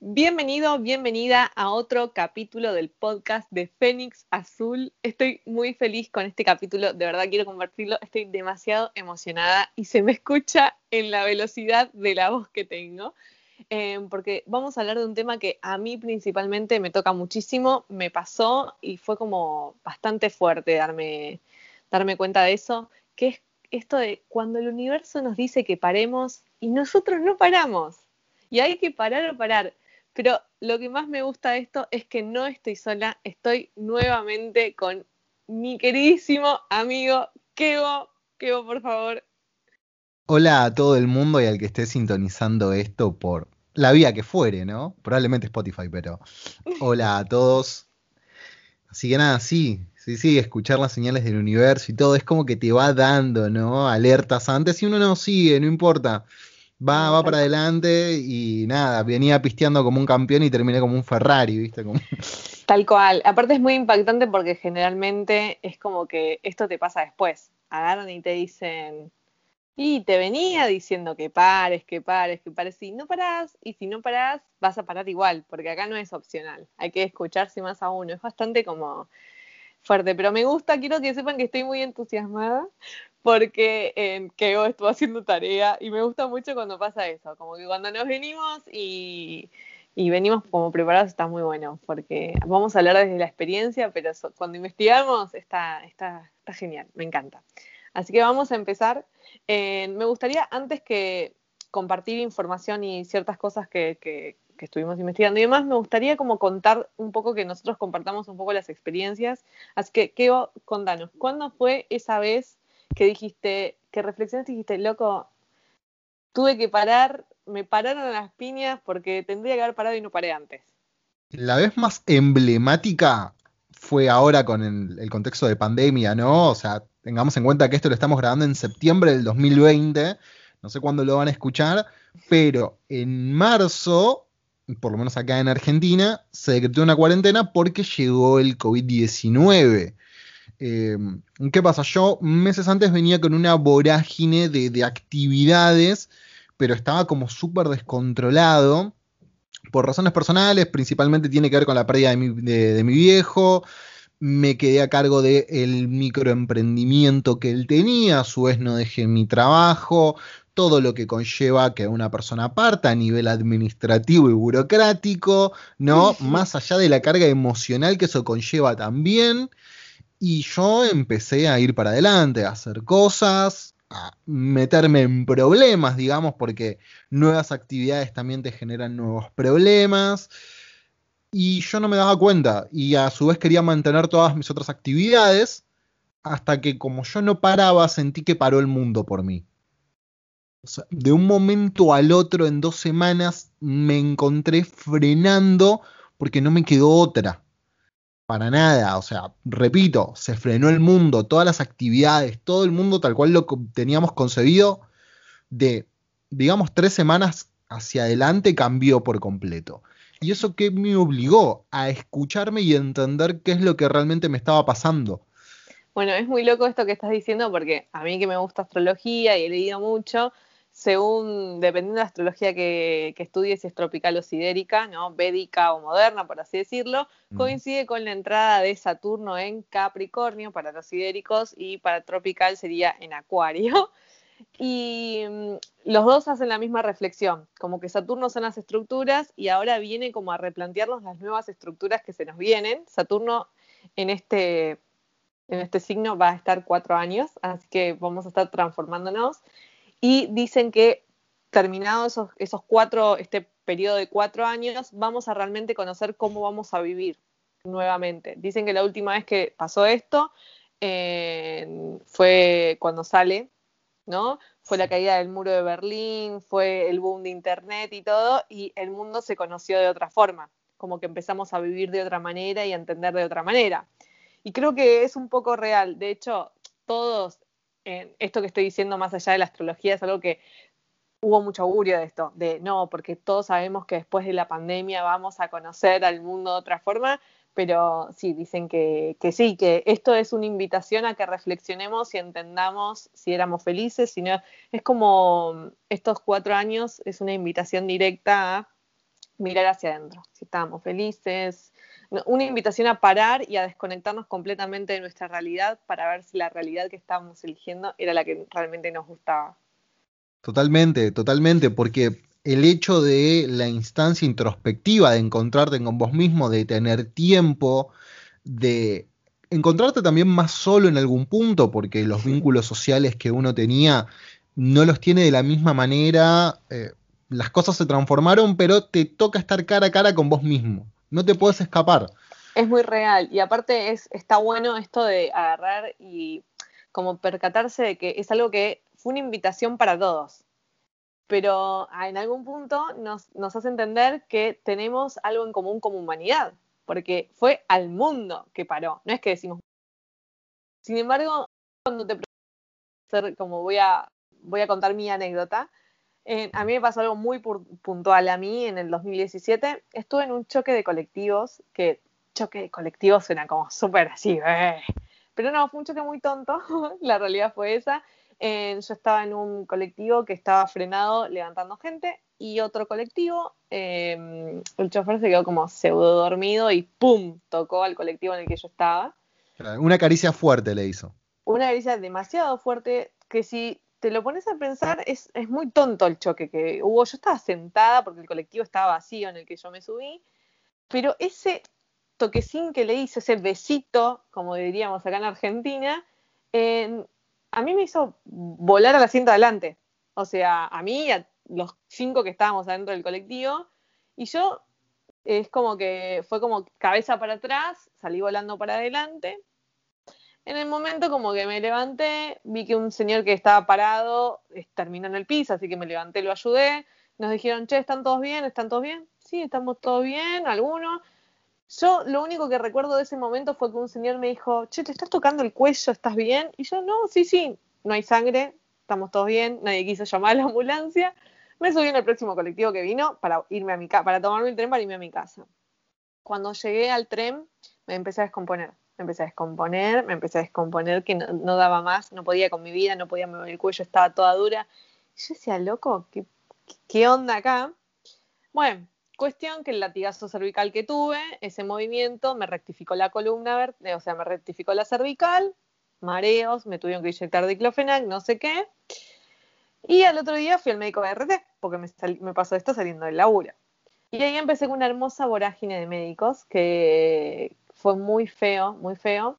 Bienvenido, bienvenida a otro capítulo del podcast de Fénix Azul. Estoy muy feliz con este capítulo, de verdad quiero compartirlo, estoy demasiado emocionada y se me escucha en la velocidad de la voz que tengo, em, porque vamos a hablar de un tema que a mí principalmente me toca muchísimo, me pasó y fue como bastante fuerte darme, darme cuenta de eso, que es esto de cuando el universo nos dice que paremos y nosotros no paramos. Y hay que parar o parar. Pero lo que más me gusta de esto es que no estoy sola, estoy nuevamente con mi queridísimo amigo Kevo. Kevo, por favor. Hola a todo el mundo y al que esté sintonizando esto por la vía que fuere, ¿no? Probablemente Spotify, pero hola a todos. Así que nada, sí, sí, sí, escuchar las señales del universo y todo es como que te va dando, ¿no? Alertas antes y uno no sigue, no importa va, va para adelante y nada, venía pisteando como un campeón y terminé como un Ferrari, ¿viste? Como... Tal cual. Aparte es muy impactante porque generalmente es como que esto te pasa después. Agarran y te dicen, y te venía diciendo que pares, que pares, que pares. Y no parás, y si no parás, vas a parar igual, porque acá no es opcional. Hay que escucharse más a uno. Es bastante como fuerte, pero me gusta, quiero que sepan que estoy muy entusiasmada porque eh, que estuvo haciendo tarea y me gusta mucho cuando pasa eso, como que cuando nos venimos y, venimos como preparados está muy bueno, porque vamos a hablar desde la experiencia, pero cuando investigamos está, está, está genial, me encanta. Así que vamos a empezar. Eh, me gustaría, antes que compartir información y ciertas cosas que, que, que, estuvimos investigando y demás, me gustaría como contar un poco, que nosotros compartamos un poco las experiencias. Así que, Keo, contanos, ¿cuándo fue esa vez que dijiste, que reflexionaste y dijiste, loco, tuve que parar, me pararon las piñas porque tendría que haber parado y no paré antes? La vez más emblemática fue ahora con el, contexto de pandemia, ¿no? O sea, tengamos en cuenta que esto lo estamos grabando en septiembre del 2020, no sé cuándo lo van a escuchar, pero en marzo, por lo menos acá en Argentina, se decretó una cuarentena porque llegó el COVID-19. Em, ¿Qué pasa? Yo meses antes venía con una vorágine de, actividades, pero estaba como súper descontrolado por razones personales, principalmente tiene que ver con la pérdida de mi, viejo. Me quedé a cargo del microemprendimiento que él tenía, a su vez no dejé mi trabajo, todo lo que conlleva que una persona parta a nivel administrativo y burocrático, ¿no? Más allá de la carga emocional que eso conlleva también. Y yo empecé a ir para adelante, a hacer cosas, a meterme en problemas, digamos, porque nuevas actividades también te generan nuevos problemas. Y yo no me daba cuenta. Y a su vez quería mantener todas mis otras actividades. Hasta que como yo no paraba, sentí que paró el mundo por mí. de un momento al otro, en dos semanas, me encontré frenando porque no me quedó otra. Para nada, o sea, repito, se frenó el mundo, todas las actividades, todo el mundo tal cual lo teníamos concebido, de, digamos, tres semanas hacia adelante cambió por completo. Y eso que me obligó a escucharme y entender qué es lo que realmente me estaba pasando. Bueno, es muy loco esto que estás diciendo porque a mí que me gusta astrología y he leído mucho, según, dependiendo de la astrología que, estudies, si es tropical o sidérica, ¿no? Védica o moderna, por así decirlo, mm. coincide con la entrada de Saturno en Capricornio para los sidéricos y para tropical sería en Acuario. Y mm, los dos hacen la misma reflexión, como que Saturno son las estructuras y ahora viene como a replantearnos las nuevas estructuras que se nos vienen. Saturno en este, en este signo va a estar cuatro años, así que vamos a estar transformándonos y dicen que terminado esos, esos cuatro, este periodo de cuatro años, vamos a realmente conocer cómo vamos a vivir nuevamente. Dicen que la última vez que pasó esto fue cuando sale, ¿no? Fue la caída del muro de Berlín, fue el boom de Internet y todo, y el mundo se conoció de otra forma, como que empezamos a vivir de otra manera y a entender de otra manera. Y creo que es un poco real. De hecho, todos esto que estoy diciendo más allá de la astrología es algo que hubo mucho augurio de esto, de no, porque todos sabemos que después de la pandemia vamos a conocer al mundo de otra forma, pero sí, dicen que, sí, que esto es una invitación a que reflexionemos y entendamos si éramos felices, si no, es como estos cuatro años, es una invitación directa a mirar hacia adentro, si estábamos felices, una invitación a parar y a desconectarnos completamente de nuestra realidad para ver si la realidad que estábamos eligiendo era la que realmente nos gustaba. Totalmente, totalmente, porque el hecho de la instancia introspectiva de encontrarte con vos mismo, de tener tiempo, de encontrarte también más solo en algún punto, porque los vínculos sociales que uno tenía no los tiene de la misma manera, eh, las cosas se transformaron, pero te toca estar cara a cara con vos mismo, no te puedes escapar. Es muy real, y aparte es, está bueno esto de agarrar y como percatarse de que es algo que fue una invitación para todos, pero en algún punto nos, nos hace entender que tenemos algo en común como humanidad, porque fue al mundo que paró, no es que decimos. Sin embargo, cuando te como voy voy a contar mi anécdota, eh, a mí me pasó algo muy puntual a mí en el 2017. Estuve en un choque de colectivos, que choque de colectivos suena como súper así, eh. pero no, fue un choque muy tonto, la realidad fue esa. Eh, yo estaba en un colectivo que estaba frenado levantando gente y otro colectivo, el chofer se quedó como pseudo dormido y ¡pum! tocó al colectivo en el que yo estaba. Una caricia fuerte le hizo. Una caricia demasiado fuerte que si te lo pones a pensar es, muy tonto el choque que hubo. Yo estaba sentada porque el colectivo estaba vacío en el que yo me subí, pero ese toquecín que le hizo, ese besito, como diríamos acá en Argentina, a mí me hizo volar al asiento adelante. O sea, a mí, a los cinco que estábamos adentro del colectivo, y yo es como que fue como cabeza para atrás, salí volando para adelante. En el momento como que me levanté, vi que un señor que estaba parado terminó en el piso, así que me levanté, lo ayudé. Nos dijeron, che, ¿están todos bien? ¿Están todos bien? Sí, estamos todos bien, algunos. Yo lo único que recuerdo de ese momento fue que un señor me dijo, che, ¿te estás tocando el cuello? ¿Estás bien? Y yo, no, sí, sí, no hay sangre, estamos todos bien, nadie quiso llamar a la ambulancia. Me subí en el próximo colectivo que vino para irme a mi para tomarme el tren para irme a mi casa. Cuando llegué al tren, me empecé a descomponer. Me empecé a descomponer, me empecé a descomponer, que no, daba más, no podía con mi vida, no podía mover el cuello, estaba toda dura. yo decía, loco, ¿qué, onda acá? Bueno, cuestión que el latigazo cervical que tuve, ese movimiento me rectificó la columna, o sea, me rectificó la cervical, mareos, me tuvieron que inyectar diclofenac, no sé qué. Y al otro día fui al médico de RT, porque me, pasó esto saliendo del laburo. Y ahí empecé con una hermosa vorágine de médicos, que fue muy feo, muy feo.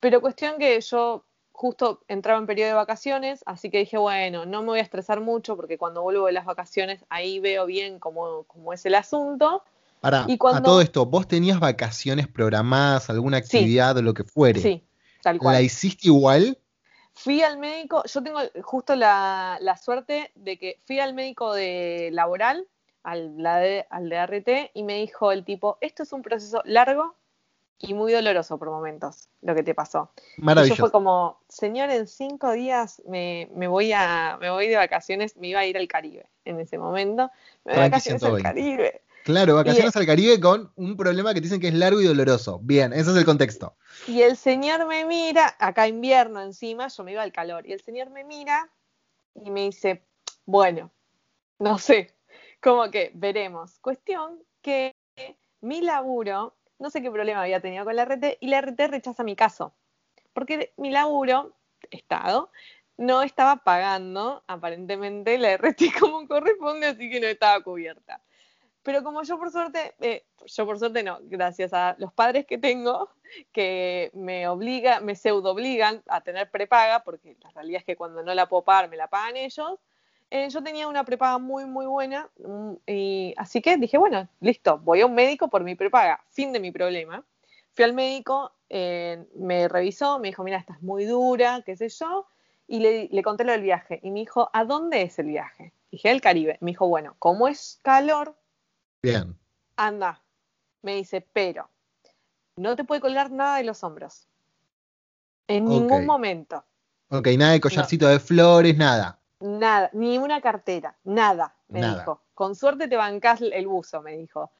Pero cuestión que yo justo entraba en periodo de vacaciones, así que dije, bueno, no me voy a estresar mucho porque cuando vuelvo de las vacaciones ahí veo bien cómo, es el asunto. Para, y a todo esto, ¿vos tenías vacaciones programadas, alguna actividad o lo que fuere? Sí, tal cual. ¿La hiciste igual? Fui al médico, yo tengo justo la, suerte de que fui al médico de laboral, al, de, al de RT, y me dijo el tipo, esto es un proceso largo y muy doloroso por momentos, lo que te pasó. Maravilloso. Y yo fue como, señor, en cinco días me, voy a, me voy de vacaciones, me iba a ir al Caribe en ese momento. Me voy de vacaciones al Caribe. Claro, vacaciones al Caribe con un problema que dicen que es largo y doloroso. Bien, ese es el contexto. Y el señor me mira, acá invierno encima, yo me iba al calor, y el señor me mira y me dice, bueno, no sé, como que veremos. Cuestión que mi laburo, no sé qué problema había tenido con la RT, y la RT rechaza mi caso. Porque mi laburo, Estado, no estaba pagando aparentemente la RT como corresponde, así que no estaba cubierta. Pero como yo por suerte, eh, yo por suerte no, gracias a los padres que tengo, que me obliga, me pseudo obligan a tener prepaga, porque la realidad es que cuando no la puedo pagar me la pagan ellos, eh, yo tenía una prepaga muy, muy buena, mm, y así que dije, bueno, listo, voy a un médico por mi prepaga, fin de mi problema. Fui al médico, eh, me revisó, me dijo, mira, estás muy dura, qué sé yo, y le, le conté lo del viaje, y me dijo, ¿a dónde es el viaje? Dije, al Caribe. Me dijo, bueno, como es calor, Bien. Anda, me dice, pero no te puede colgar nada de los hombros. En ningún momento. Ok, nada de collarcito de flores, nada. Nada, ni una cartera, nada, me dijo. Con suerte te bancás el buzo, me dijo.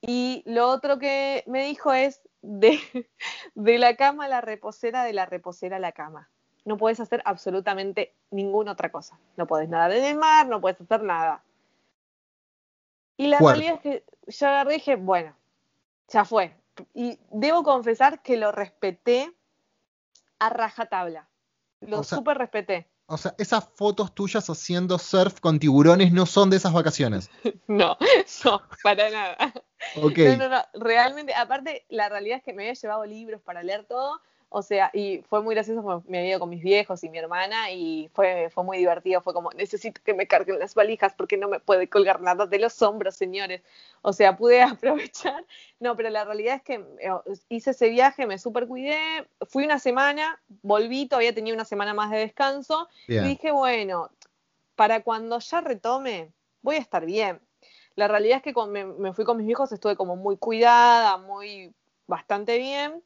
Y lo otro que me dijo es de, de la cama a la reposera, de la reposera a la cama. No puedes hacer absolutamente ninguna otra cosa. No puedes nadar en el mar, no puedes hacer nada. Y la Fuerte. realidad es que yo agarré y dije, bueno, ya fue. Y debo confesar que lo respeté a rajatabla. Lo O sea- súper respeté. O sea, esas fotos tuyas haciendo surf con tiburones no son de esas vacaciones. No, no, para nada. Ok. No, no, no, realmente, aparte, la realidad es que me había llevado libros para leer todo, o sea, y fue muy gracioso, me había ido con mis viejos y mi hermana, y fue, fue muy divertido, fue como, necesito que me carguen las valijas porque no me puede colgar nada de los hombros, señores. O sea, pude aprovechar, no, pero la realidad es que eh, hice ese viaje, me super cuidé, fui una semana, volví, todavía tenía una semana más de descanso, y dije, bueno, para cuando ya retome, voy a estar bien. La realidad es que me, me fui con mis hijos, estuve como muy cuidada, muy bastante bien.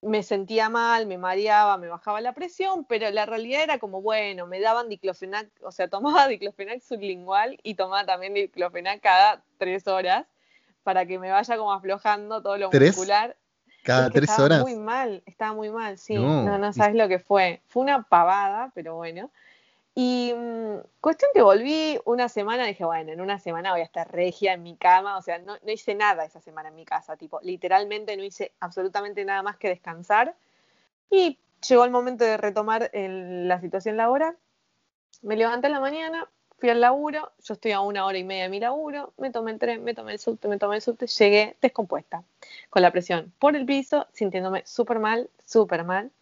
Me sentía mal, me mareaba, me bajaba la presión, pero la realidad era como, bueno, me daban diclofenac, o sea, tomaba diclofenac sublingual y tomaba también diclofenac cada tres horas para que me vaya como aflojando todo lo ¿Tres? muscular. Cada tres estaba horas. muy mal, estaba muy mal, sí. No, No, no, y- sabes lo que fue. Fue una pavada, pero bueno. Y mm, cuestión que volví una semana, dije, bueno, en una semana voy a estar regia en mi cama, o sea, no, no hice nada esa semana en mi casa, tipo, literalmente no hice absolutamente nada más que descansar. Y llegó el momento de retomar la situación laboral. Me levanté en la mañana, fui al laburo, yo estoy a una hora y media de mi laburo, me tomé el tren, me tomé el subte, me tomé el subte, llegué descompuesta, con la presión por el piso, sintiéndome súper mal, súper mal.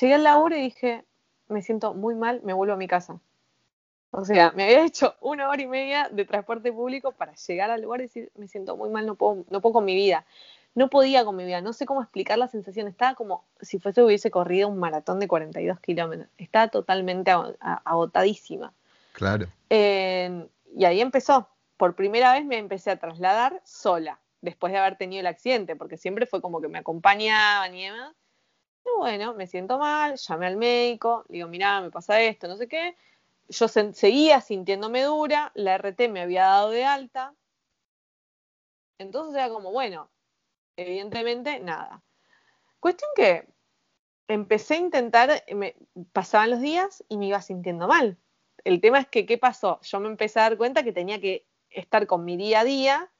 Llegué al laburo y dije, me siento muy mal, me vuelvo a mi casa. O sea, me había hecho una hora y media de transporte público para llegar al lugar y decir, me siento muy mal, no puedo, no puedo con mi vida. No podía con mi vida, no sé cómo explicar la sensación. Estaba como si fuese hubiese corrido un maratón de 42 kilómetros. Estaba totalmente agotadísima. Claro. Eh, y ahí empezó. Por primera vez me empecé a trasladar sola, después de haber tenido el accidente, porque siempre fue como que me acompañaban y bueno, me siento mal, llamé al médico, le digo, mirá, me pasa esto, no sé qué. Yo se- seguía sintiéndome dura, la RT me había dado de alta. Entonces era como, bueno, evidentemente nada. Cuestión que empecé a intentar, me pasaban los días y me iba sintiendo mal. El tema es que, ¿qué pasó? Yo me empecé a dar cuenta que tenía que estar con mi día a día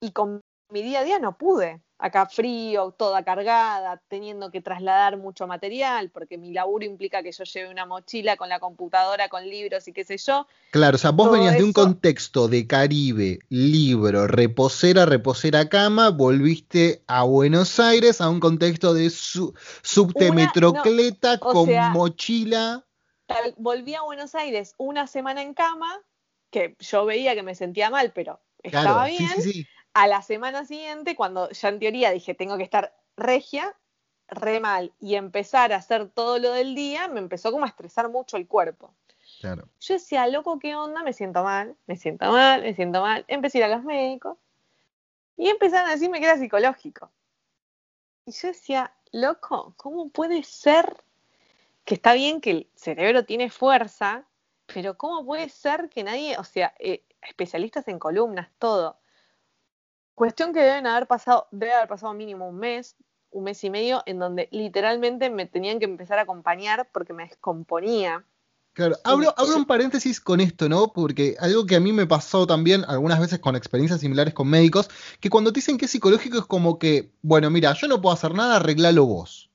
y con mi día a día no pude. Acá frío, toda cargada, teniendo que trasladar mucho material, porque mi laburo implica que yo lleve una mochila con la computadora, con libros y qué sé yo. Claro, o sea, vos Todo venías de un contexto de Caribe, libro, reposera, reposera cama, volviste a Buenos Aires a un contexto de su- subte Una- metrocleta no, con sea- mochila. Volví a Buenos Aires una semana en cama, que yo veía que me sentía mal, pero estaba Claro, bien. sí, sí, sí. A la semana siguiente, cuando ya en teoría dije tengo que estar regia, re mal, y empezar a hacer todo lo del día, me empezó como a estresar mucho el cuerpo. Claro. Yo decía, loco, ¿qué onda? Me siento mal, me siento mal, me siento mal. Empecé a ir a los médicos y empezaron a decirme que era psicológico. Y yo decía, loco, ¿cómo puede ser que está bien que el cerebro tiene fuerza, pero cómo puede ser que nadie, o sea, eh, especialistas en columnas, todo. Cuestión que deben haber pasado, debe haber pasado mínimo un mes, un mes y medio, en donde literalmente me tenían que empezar a acompañar porque me descomponía. Claro, abro, abro un paréntesis con esto, ¿no? Porque algo que a mí me pasó también algunas veces con experiencias similares con médicos, que cuando te dicen que es psicológico es como que, bueno, mira, yo no puedo hacer nada, arreglalo vos.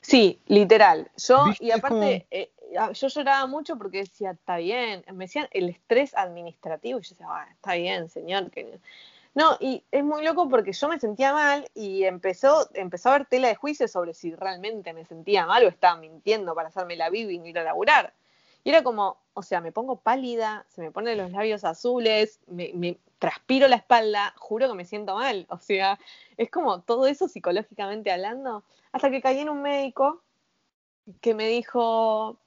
Sí, literal. Yo, ¿Viste? y aparte, eh, yo lloraba mucho porque decía, está bien. Me decían el estrés administrativo. Y yo decía, "Ah, está bien, señor. Que... No, y es muy loco porque yo me sentía mal y empezó, empezó a haber tela de juicio sobre si realmente me sentía mal o estaba mintiendo para hacerme la bibi y no ir a laburar. Y era como, o sea, me pongo pálida, se me ponen los labios azules, me, me transpiro la espalda, juro que me siento mal. O sea, es como todo eso psicológicamente hablando. Hasta que caí en un médico que me dijo,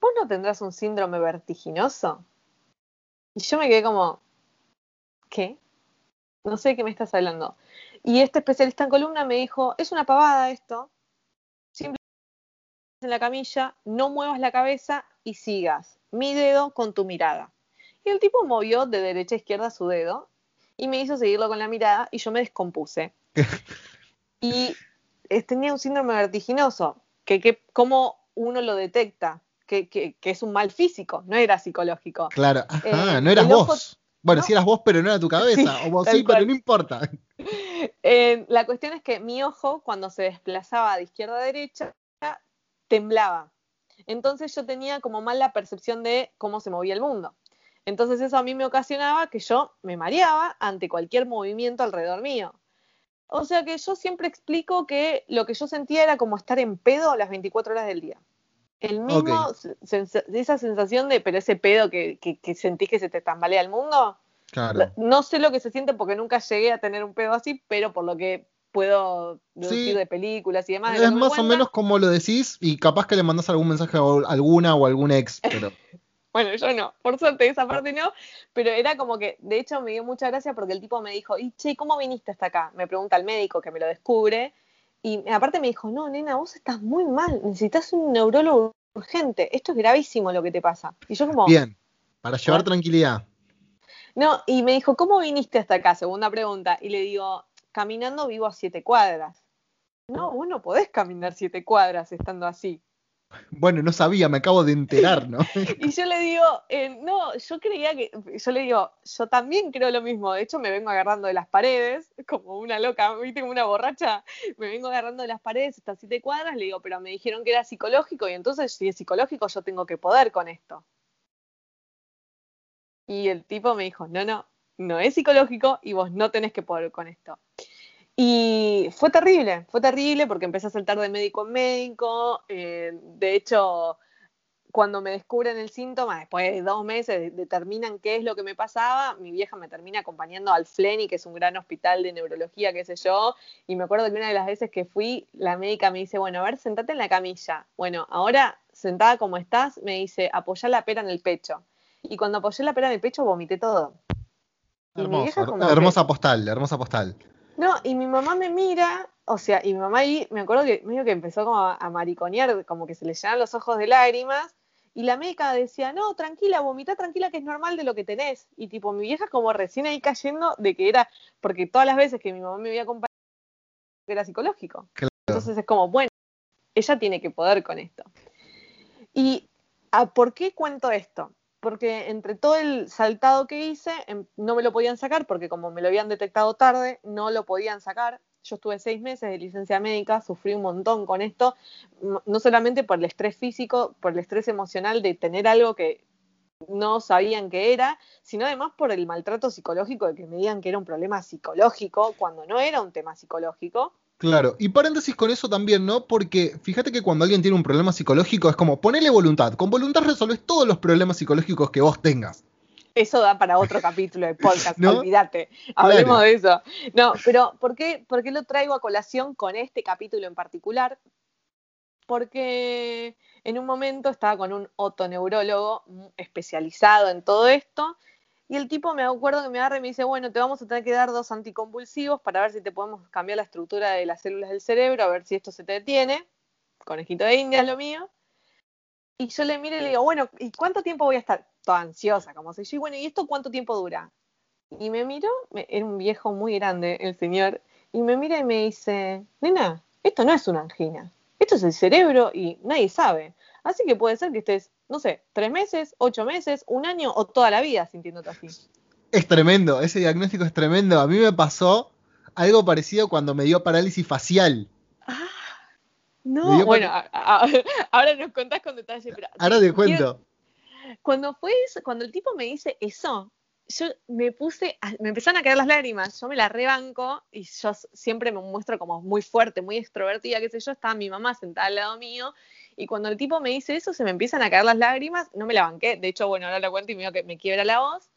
¿vos no tendrás un síndrome vertiginoso? Y yo me quedé como, ¿qué? No sé de qué me estás hablando. Y este especialista en columna me dijo, es una pavada esto. Simplemente en la camilla, no muevas la cabeza y sigas mi dedo con tu mirada. Y el tipo movió de derecha a izquierda su dedo y me hizo seguirlo con la mirada y yo me descompuse. y eh, tenía un síndrome vertiginoso, que, que cómo uno lo detecta, que, que, que es un mal físico, no era psicológico. Claro, ajá, Eh, no eras vos. Bueno, si eras vos, pero no era tu cabeza. o vos sí, pero no importa. la cuestión es que mi ojo, cuando se desplazaba de izquierda a derecha, temblaba. Entonces yo tenía como mal la percepción de cómo se movía el mundo. Entonces eso a mí me ocasionaba que yo me mareaba ante cualquier movimiento alrededor mío. O sea que yo siempre explico que lo que yo sentía era como estar en pedo las 24 horas del día. El mismo, esa sensación de, pero ese pedo que, que, sentís que se te tambalea el mundo. Claro. No sé lo que se siente porque nunca llegué a tener un pedo así, pero por lo que puedo deducir de películas y demás. Es más o menos como lo decís y capaz que le mandás algún mensaje a alguna o algún ex, pero... bueno, yo no, por suerte esa parte no, pero era como que, de hecho me dio mucha gracia porque el tipo me dijo, y che, ¿cómo viniste hasta acá? Me pregunta el médico que me lo descubre y aparte me dijo, no, nena, vos estás muy mal, necesitas un neurólogo urgente, esto es gravísimo lo que te pasa. Y yo como... Bien, para llevar tranquilidad. No, y me dijo, ¿cómo viniste hasta acá? Segunda pregunta. Y le digo, caminando vivo a siete cuadras. No, vos no podés caminar siete cuadras estando así. Bueno, no sabía, me acabo de enterar, ¿no? y yo le digo, eh, no, yo creía que, yo le digo, yo también creo lo mismo, de hecho me vengo agarrando de las paredes, como una loca, viste, como una borracha, me vengo agarrando de las paredes estas siete cuadras, le digo, pero me dijeron que era psicológico y entonces si es psicológico yo tengo que poder con esto. Y el tipo me dijo, no, no, no es psicológico y vos no tenés que poder con esto. Y fue terrible, fue terrible porque empecé a saltar de médico en médico. Eh, de hecho, cuando me descubren el síntoma, después de dos meses determinan qué es lo que me pasaba, mi vieja me termina acompañando al FLENI, que es un gran hospital de neurología, qué sé yo, y me acuerdo que una de las veces que fui, la médica me dice, bueno, a ver, sentate en la camilla. Bueno, ahora, sentada como estás, me dice, apoya la pera en el pecho. Y cuando apoyé la pera en el pecho, vomité todo. hermosa postal, hermosa postal. No, y mi mamá me mira, o sea, y mi mamá ahí, me acuerdo que medio que empezó como a, mariconear, como que se le llenan los ojos de lágrimas, y la médica decía, no, tranquila, vomita tranquila, que es normal de lo que tenés. Y tipo, mi vieja como recién ahí cayendo de que era, porque todas las veces que mi mamá me había acompañado era psicológico. Entonces es como, bueno, ella tiene que poder con esto. ¿Y a, por qué cuento esto? Porque entre todo el saltado que hice, em, no me lo podían sacar, porque como me lo habían detectado tarde, no lo podían sacar. Yo estuve seis meses de licencia médica, sufrí un montón con esto, no solamente por el estrés físico, por el estrés emocional de tener algo que no sabían que era, sino además por el maltrato psicológico de que me digan que era un problema psicológico, cuando no era un tema psicológico. Claro, y paréntesis con eso también, ¿no? Porque fíjate que cuando alguien tiene un problema psicológico es como ponele voluntad. Con voluntad resolves todos los problemas psicológicos que vos tengas. Eso da para otro capítulo de podcast, olvídate. Hablemos de eso. No, pero ¿por qué, ¿por qué lo traigo a colación con este capítulo en particular? Porque en un momento estaba con un otoneurólogo especializado en todo esto y el tipo me acuerdo que me agarra y me dice, bueno, te vamos a tener que dar dos anticonvulsivos para ver si te podemos cambiar la estructura de las células del cerebro, a ver si esto se te detiene. Conejito de India es lo mío. Y yo le miro y le digo, bueno, ¿y cuánto tiempo voy a estar? Toda ansiosa, como si yo, y bueno, ¿y esto cuánto tiempo dura? Y me miro, era un viejo muy grande el señor, y me mira y me dice, nena, esto no es una angina, esto es el cerebro y nadie sabe. Así que puede ser que estés no sé, tres meses, ocho meses, un año o toda la vida sintiéndote así. Es tremendo, ese diagnóstico es tremendo. A mí me pasó algo parecido cuando me dio parálisis facial. Ah, no, bueno, ahora nos contás con detalle. Pero ahora te cuento. Cuando fue eso, cuando el tipo me dice eso, yo me puse, me empezaron a caer las lágrimas, yo me la rebanco y yo siempre me muestro como muy fuerte, muy extrovertida, qué sé yo, estaba mi mamá sentada al lado mío y cuando el tipo me dice eso, se me empiezan a caer las lágrimas, no me la banqué, de hecho, bueno, ahora lo cuento y me que me quiebra la voz.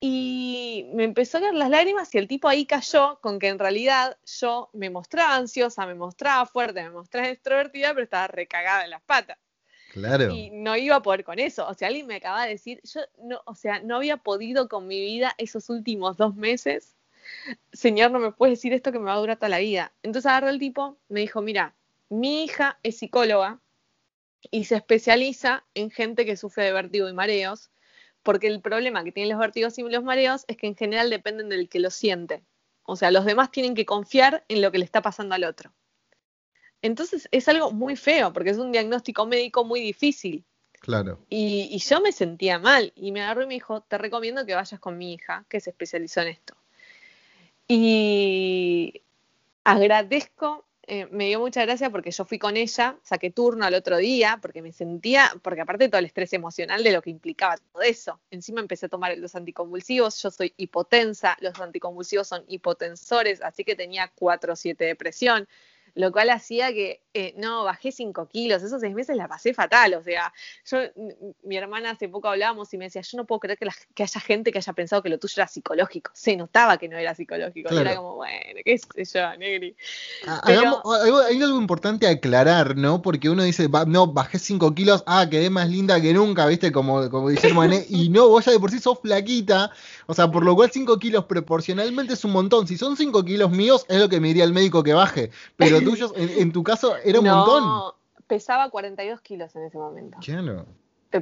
Y me empezó a caer las lágrimas y el tipo ahí cayó con que en realidad yo me mostraba ansiosa, me mostraba fuerte, me mostraba extrovertida, pero estaba recagada en las patas. Claro. Y no iba a poder con eso. O sea, alguien me acaba de decir, yo no, o sea, no había podido con mi vida esos últimos dos meses. Señor, no me puedes decir esto que me va a durar toda la vida. Entonces agarró el tipo, me dijo, mira, mi hija es psicóloga, y se especializa en gente que sufre de vértigo y mareos, porque el problema que tienen los vértigos y los mareos es que en general dependen del que lo siente. O sea, los demás tienen que confiar en lo que le está pasando al otro. Entonces es algo muy feo, porque es un diagnóstico médico muy difícil. Claro. Y, y yo me sentía mal. Y me agarró y me dijo, te recomiendo que vayas con mi hija, que se especializó en esto. Y agradezco eh, me dio mucha gracia porque yo fui con ella, saqué turno al otro día, porque me sentía, porque aparte de todo el estrés emocional de lo que implicaba todo eso, encima empecé a tomar los anticonvulsivos, yo soy hipotensa, los anticonvulsivos son hipotensores, así que tenía 4 o 7 depresión, lo cual hacía que, eh, no, bajé 5 kilos, esos seis meses la pasé fatal, o sea, yo, mi hermana hace poco hablábamos y me decía, yo no puedo creer que, haya gente que haya pensado que lo tuyo era psicológico, se notaba que no era psicológico, era como, bueno, qué sé yo, Negri. Ah, hay, algo importante a aclarar, ¿no? Porque uno dice, no, bajé 5 kilos, ah, quedé más linda que nunca, ¿viste? Como, como dice Mané, y no, vos ya de por sí sos flaquita, o sea, por lo cual 5 kilos proporcionalmente es un montón, si son 5 kilos míos, es lo que me diría el médico que baje, pero tuyos, en, tu caso, era un montón. Pesaba 42 kilos en ese momento. Claro.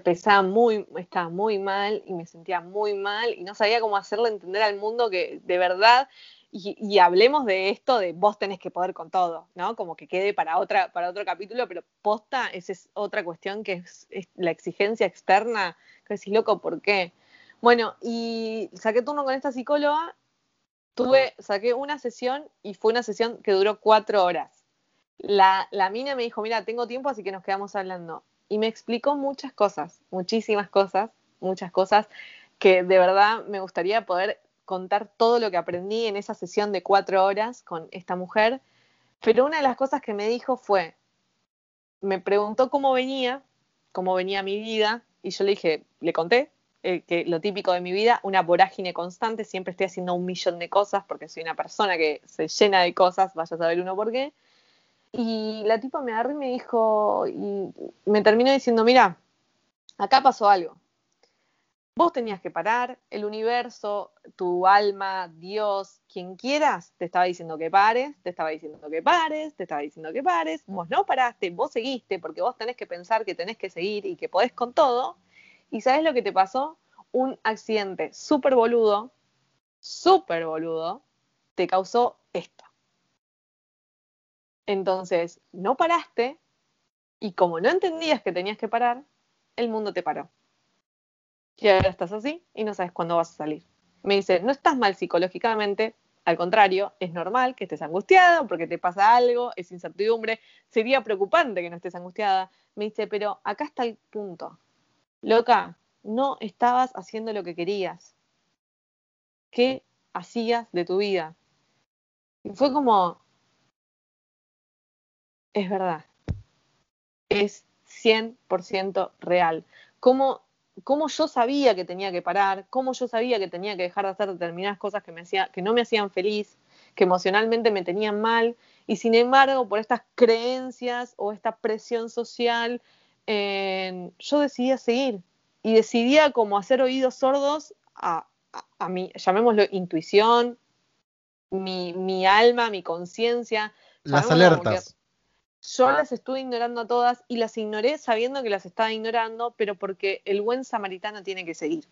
Pesaba muy, estaba muy mal y me sentía muy mal y no sabía cómo hacerle entender al mundo que de verdad, y, hablemos de esto de vos tenés que poder con todo, ¿no? Como que quede para, otra, para otro capítulo, pero posta, esa es otra cuestión que es, la exigencia externa, que decís, loco, ¿por qué? Bueno, y saqué turno con esta psicóloga, tuve, saqué una sesión y fue una sesión que duró cuatro horas la, la mina me dijo, mira, tengo tiempo, así que nos quedamos hablando. Y me explicó muchas cosas, muchísimas cosas, muchas cosas que de verdad me gustaría poder contar todo lo que aprendí en esa sesión de cuatro horas con esta mujer. Pero una de las cosas que me dijo fue, me preguntó cómo venía, cómo venía mi vida, y yo le dije, le conté eh, que lo típico de mi vida, una vorágine constante, siempre estoy haciendo un millón de cosas porque soy una persona que se llena de cosas, vaya a saber uno por qué. Y la tipa me agarró y me dijo, y me terminó diciendo, mira, acá pasó algo. Vos tenías que parar, el universo, tu alma, Dios, quien quieras, te estaba diciendo que pares, te estaba diciendo que pares, te estaba diciendo que pares, vos no paraste, vos seguiste, porque vos tenés que pensar que tenés que seguir y que podés con todo. ¿Y sabes lo que te pasó? Un accidente súper boludo, súper boludo, te causó esto. Entonces, no paraste y como no entendías que tenías que parar, el mundo te paró. Y ahora estás así y no sabes cuándo vas a salir. Me dice, no estás mal psicológicamente, al contrario, es normal que estés angustiado porque te pasa algo, es incertidumbre, sería preocupante que no estés angustiada. Me dice, pero acá está el punto. Loca, no estabas haciendo lo que querías. ¿Qué hacías de tu vida? Y fue como, es verdad. Es 100% real. ¿Cómo, ¿Cómo, yo sabía que tenía que parar? ¿Cómo yo sabía que tenía que dejar de hacer determinadas cosas que, me hacía, que no me hacían feliz, que emocionalmente me tenían mal? Y sin embargo, por estas creencias o esta presión social, yo decidía seguir. Y decidía como hacer oídos sordos a, a, mi, llamémoslo intuición, mi, mi alma, mi conciencia. Las alertas. Yo las estuve ignorando a todas y las ignoré sabiendo que las estaba ignorando, pero porque el buen samaritano tiene que seguir.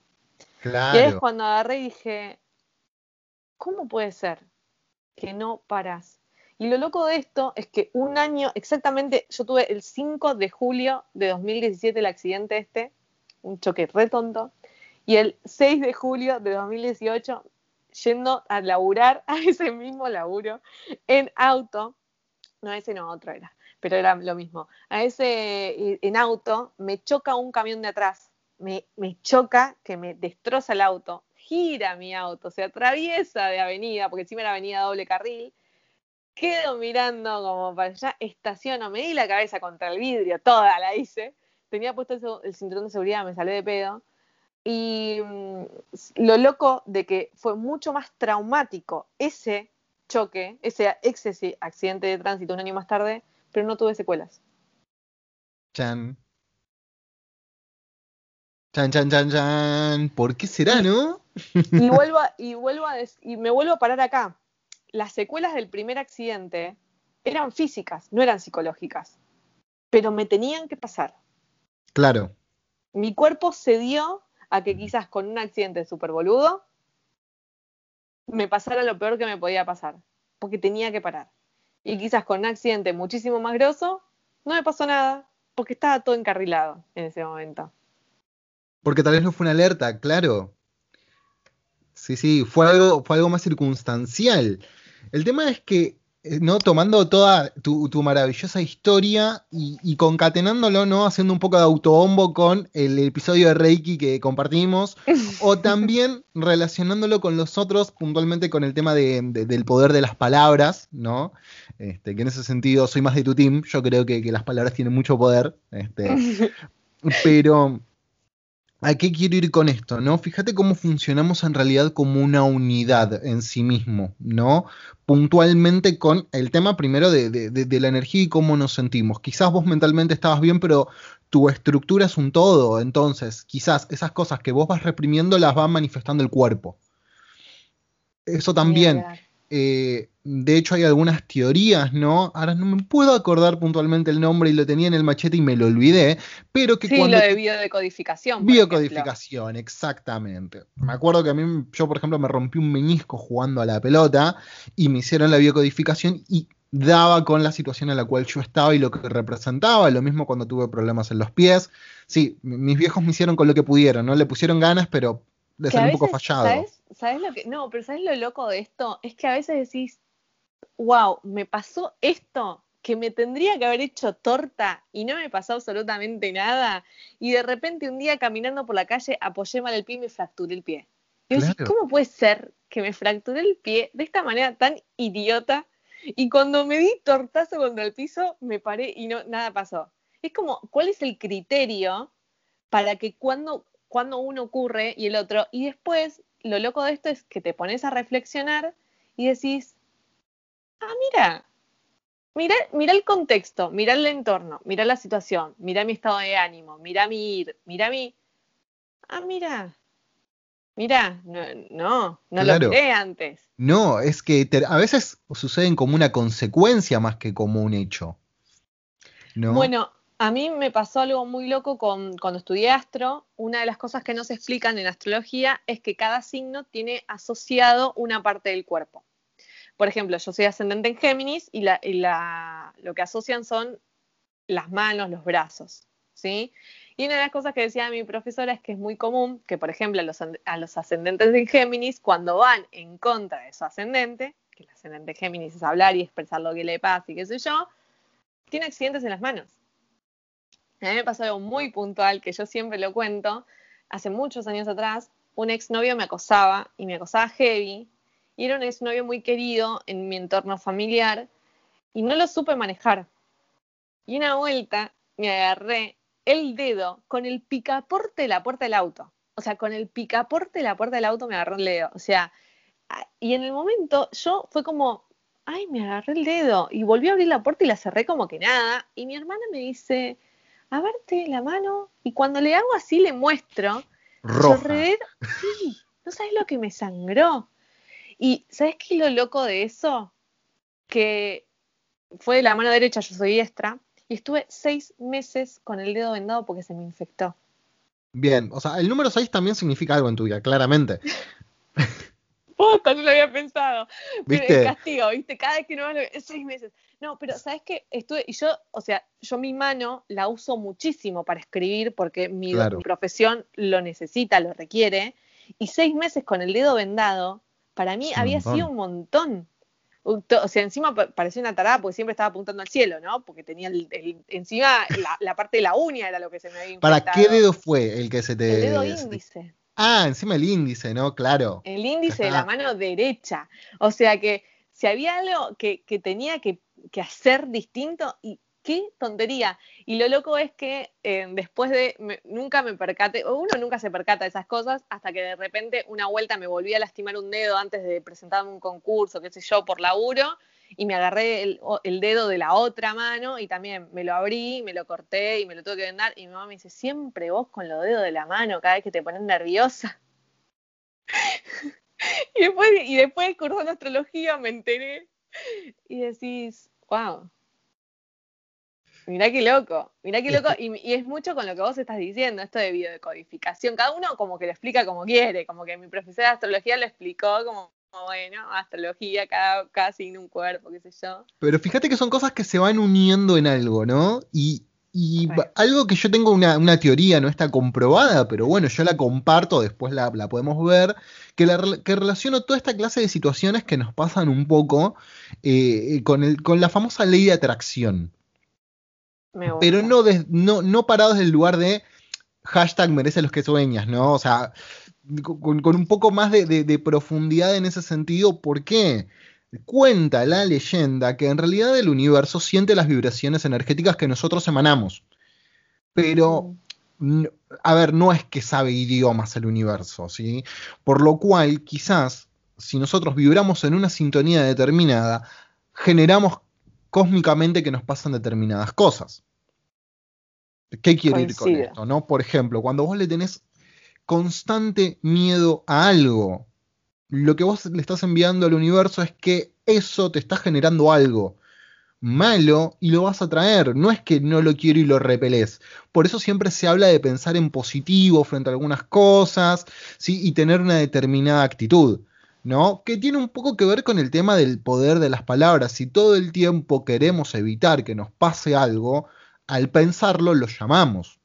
Claro. Y es cuando agarré y dije, ¿cómo puede ser que no paras? Y lo loco de esto es que un año, exactamente, yo tuve el 5 de julio de 2017 el accidente este, un choque re tonto, y el 6 de julio de 2018 yendo a laburar a ese mismo laburo en auto, no ese no, otro era, pero era lo mismo. A ese, en auto, me choca un camión de atrás, me, me choca que me destroza el auto, gira mi auto, se atraviesa de avenida, porque encima era avenida doble carril, quedo mirando como para allá, estaciono, me di la cabeza contra el vidrio, toda la hice, tenía puesto el, cinturón de seguridad, me salí de pedo, y mm, lo loco de que fue mucho más traumático ese choque, ese, ese accidente de tránsito un año más tarde, pero no tuve secuelas. Chan. Chan, chan, chan, chan. ¿Por qué será, no? y vuelvo y vuelvo a y me vuelvo a parar acá. Las secuelas del primer accidente eran físicas, no eran psicológicas. Pero me tenían que pasar. Claro. Mi cuerpo cedió a que quizás con un accidente súper boludo me pasara lo peor que me podía pasar. Porque tenía que parar y quizás con un accidente muchísimo más grosso, no me pasó nada porque estaba todo encarrilado en ese momento. Porque tal vez no fue una alerta, claro. Sí, sí, fue algo, fue algo más circunstancial. El tema es que eh, ¿no? Tomando toda tu, maravillosa historia y, concatenándolo, ¿no? Haciendo un poco de autobombo con el episodio de Reiki que compartimos, o también relacionándolo con los otros, puntualmente con el tema del poder de las palabras, ¿no? Este, que en ese sentido soy más de tu team, yo creo que, que las palabras tienen mucho poder, este, pero ¿A qué quiero ir con esto? ¿No? Fíjate cómo funcionamos en realidad como una unidad en sí mismo, ¿no? Puntualmente con el tema primero de, la energía y cómo nos sentimos. Quizás vos mentalmente estabas bien, pero tu estructura es un todo. Entonces, quizás esas cosas que vos vas reprimiendo las va manifestando el cuerpo. Eso también. Eh, de hecho, hay algunas teorías, ¿no? Ahora no me puedo acordar puntualmente el nombre y lo tenía en el machete y me lo olvidé, pero que sí, cuando... lo de biodecodificación. Biocodificación, exactamente. Me acuerdo que a mí, yo por ejemplo, me rompí un meñisco jugando a la pelota y me hicieron la biocodificación y daba con la situación en la cual yo estaba y lo que representaba, lo mismo cuando tuve problemas en los pies. Sí, mis viejos me hicieron con lo que pudieron, ¿no? Le pusieron ganas, pero de ser un poco fallado. ¿sabes? ¿Sabes lo que.? No, pero ¿sabes lo loco de esto? Es que a veces decís, wow, me pasó esto, que me tendría que haber hecho torta y no me pasó absolutamente nada. Y de repente un día caminando por la calle apoyé mal el pie y me fracturé el pie. Y ¿cómo puede ser que me fracturé el pie de esta manera tan idiota? Y cuando me di tortazo contra el piso, me paré y no, nada pasó. Es como, ¿cuál es el criterio para que cuando, cuando uno ocurre y el otro? Y después, lo loco de esto es que te pones a reflexionar y decís, ah, mira, mira, mira el contexto, mira el entorno, mira la situación, mira mi estado de ánimo, mira mi ir, mira mi, ah, mira, mira, no, no, lo miré antes. No, es que a veces suceden como una consecuencia más que como un hecho. Bueno, a mí me pasó algo muy loco con, cuando estudié astro. Una de las cosas que no se explican en astrología es que cada signo tiene asociado una parte del cuerpo. Por ejemplo, yo soy ascendente en Géminis y, lo que asocian son las manos, los brazos, ¿sí? Y una de las cosas que decía mi profesora es que es muy común que, por ejemplo, a los, ascendentes en Géminis, cuando van en contra de su ascendente, que el ascendente en Géminis es hablar y expresar lo que le pasa y qué sé yo, tiene accidentes en las manos. A mí me pasó algo muy puntual que yo siempre lo cuento. Hace muchos años atrás, un exnovio me acosaba y me acosaba heavy y era un exnovio muy querido en mi entorno familiar y no lo supe manejar. Y una vuelta me agarré el dedo con el picaporte de la puerta del auto. O sea, con el picaporte de la puerta del auto me agarró el dedo. O sea, y en el momento yo fue como, ay, me agarré el dedo. Y volví a abrir la puerta y la cerré como que nada. Y mi hermana me dice, a verte la mano. Y cuando le hago así, le muestro. Roja. sí, no sabes lo que me sangró. Y ¿sabes qué es lo loco de eso? Que fue de la mano derecha, yo soy diestra, y estuve seis meses con el dedo vendado porque se me infectó. Bien, o sea, el número seis también significa algo en tu vida, claramente. Puta, no lo había pensado. Pero el castigo, ¿viste? Cada vez que no es seis meses. No, pero ¿sabes qué? Estuve, y yo, o sea, yo mi mano la uso muchísimo para escribir porque mi profesión lo necesita, lo requiere. Y seis meses con el dedo vendado, para mí había sido un montón. O sea, encima parecía una tarada porque siempre estaba apuntando al cielo, ¿no? Porque tenía el, encima la, parte de la uña era lo que se me había ¿Para qué dedo fue el que se te... El dedo índice. Ah, encima el índice, ¿no? Claro. El índice de la mano derecha. O sea que si había algo que, tenía que, que, hacer distinto, y qué tontería. Y lo loco es que eh, después de, nunca me percate, o uno nunca se percata de esas cosas, hasta que de repente una vuelta me volví a lastimar un dedo antes de presentarme un concurso, qué sé yo, por laburo, y me agarré el, dedo de la otra mano y también me lo abrí, me lo corté y me lo tuve que vendar. Y mi mamá me dice, siempre vos con los dedos de la mano cada vez que te pones nerviosa. y, después, y después de astrología me enteré y decís, wow, Mirá qué loco, mirá qué loco, y, es mucho con lo que vos estás diciendo, esto de biodecodificación. Cada uno como que lo explica como quiere, como que mi profesora de astrología lo explicó como, bueno, astrología, cada, cada signo un cuerpo, qué sé yo. Pero fíjate que son cosas que se van uniendo en algo, ¿no? Y Y algo que yo tengo una, teoría, no está comprobada, pero bueno, yo la comparto, después la, podemos ver, que, la, que relaciono toda esta clase de situaciones que nos pasan un poco eh, con, el, con la famosa ley de atracción. Pero no, no, no parados del lugar de hashtag merece los que sueñas, ¿no? O sea, con, un poco más de, de, profundidad en ese sentido. ¿Por qué? Cuenta la leyenda que en realidad el universo siente las vibraciones energéticas que nosotros emanamos. Pero, mm. a ver, no es que sabe idiomas el universo, ¿sí? Por lo cual, quizás, si nosotros vibramos en una sintonía determinada, generamos cósmicamente que nos pasan determinadas cosas. ¿Qué quiere ir con esto? ¿no? Por ejemplo, cuando vos le tenés constante miedo a algo, lo que vos le estás enviando al universo es que eso te está generando algo malo y lo vas a traer. No es que no lo quiero y lo repelés. Por eso siempre se habla de pensar en positivo frente a algunas cosas ¿sí? y tener una determinada actitud. ¿no? Que tiene un poco que ver con el tema del poder de las palabras. Si todo el tiempo queremos evitar que nos pase algo, al pensarlo lo llamamos.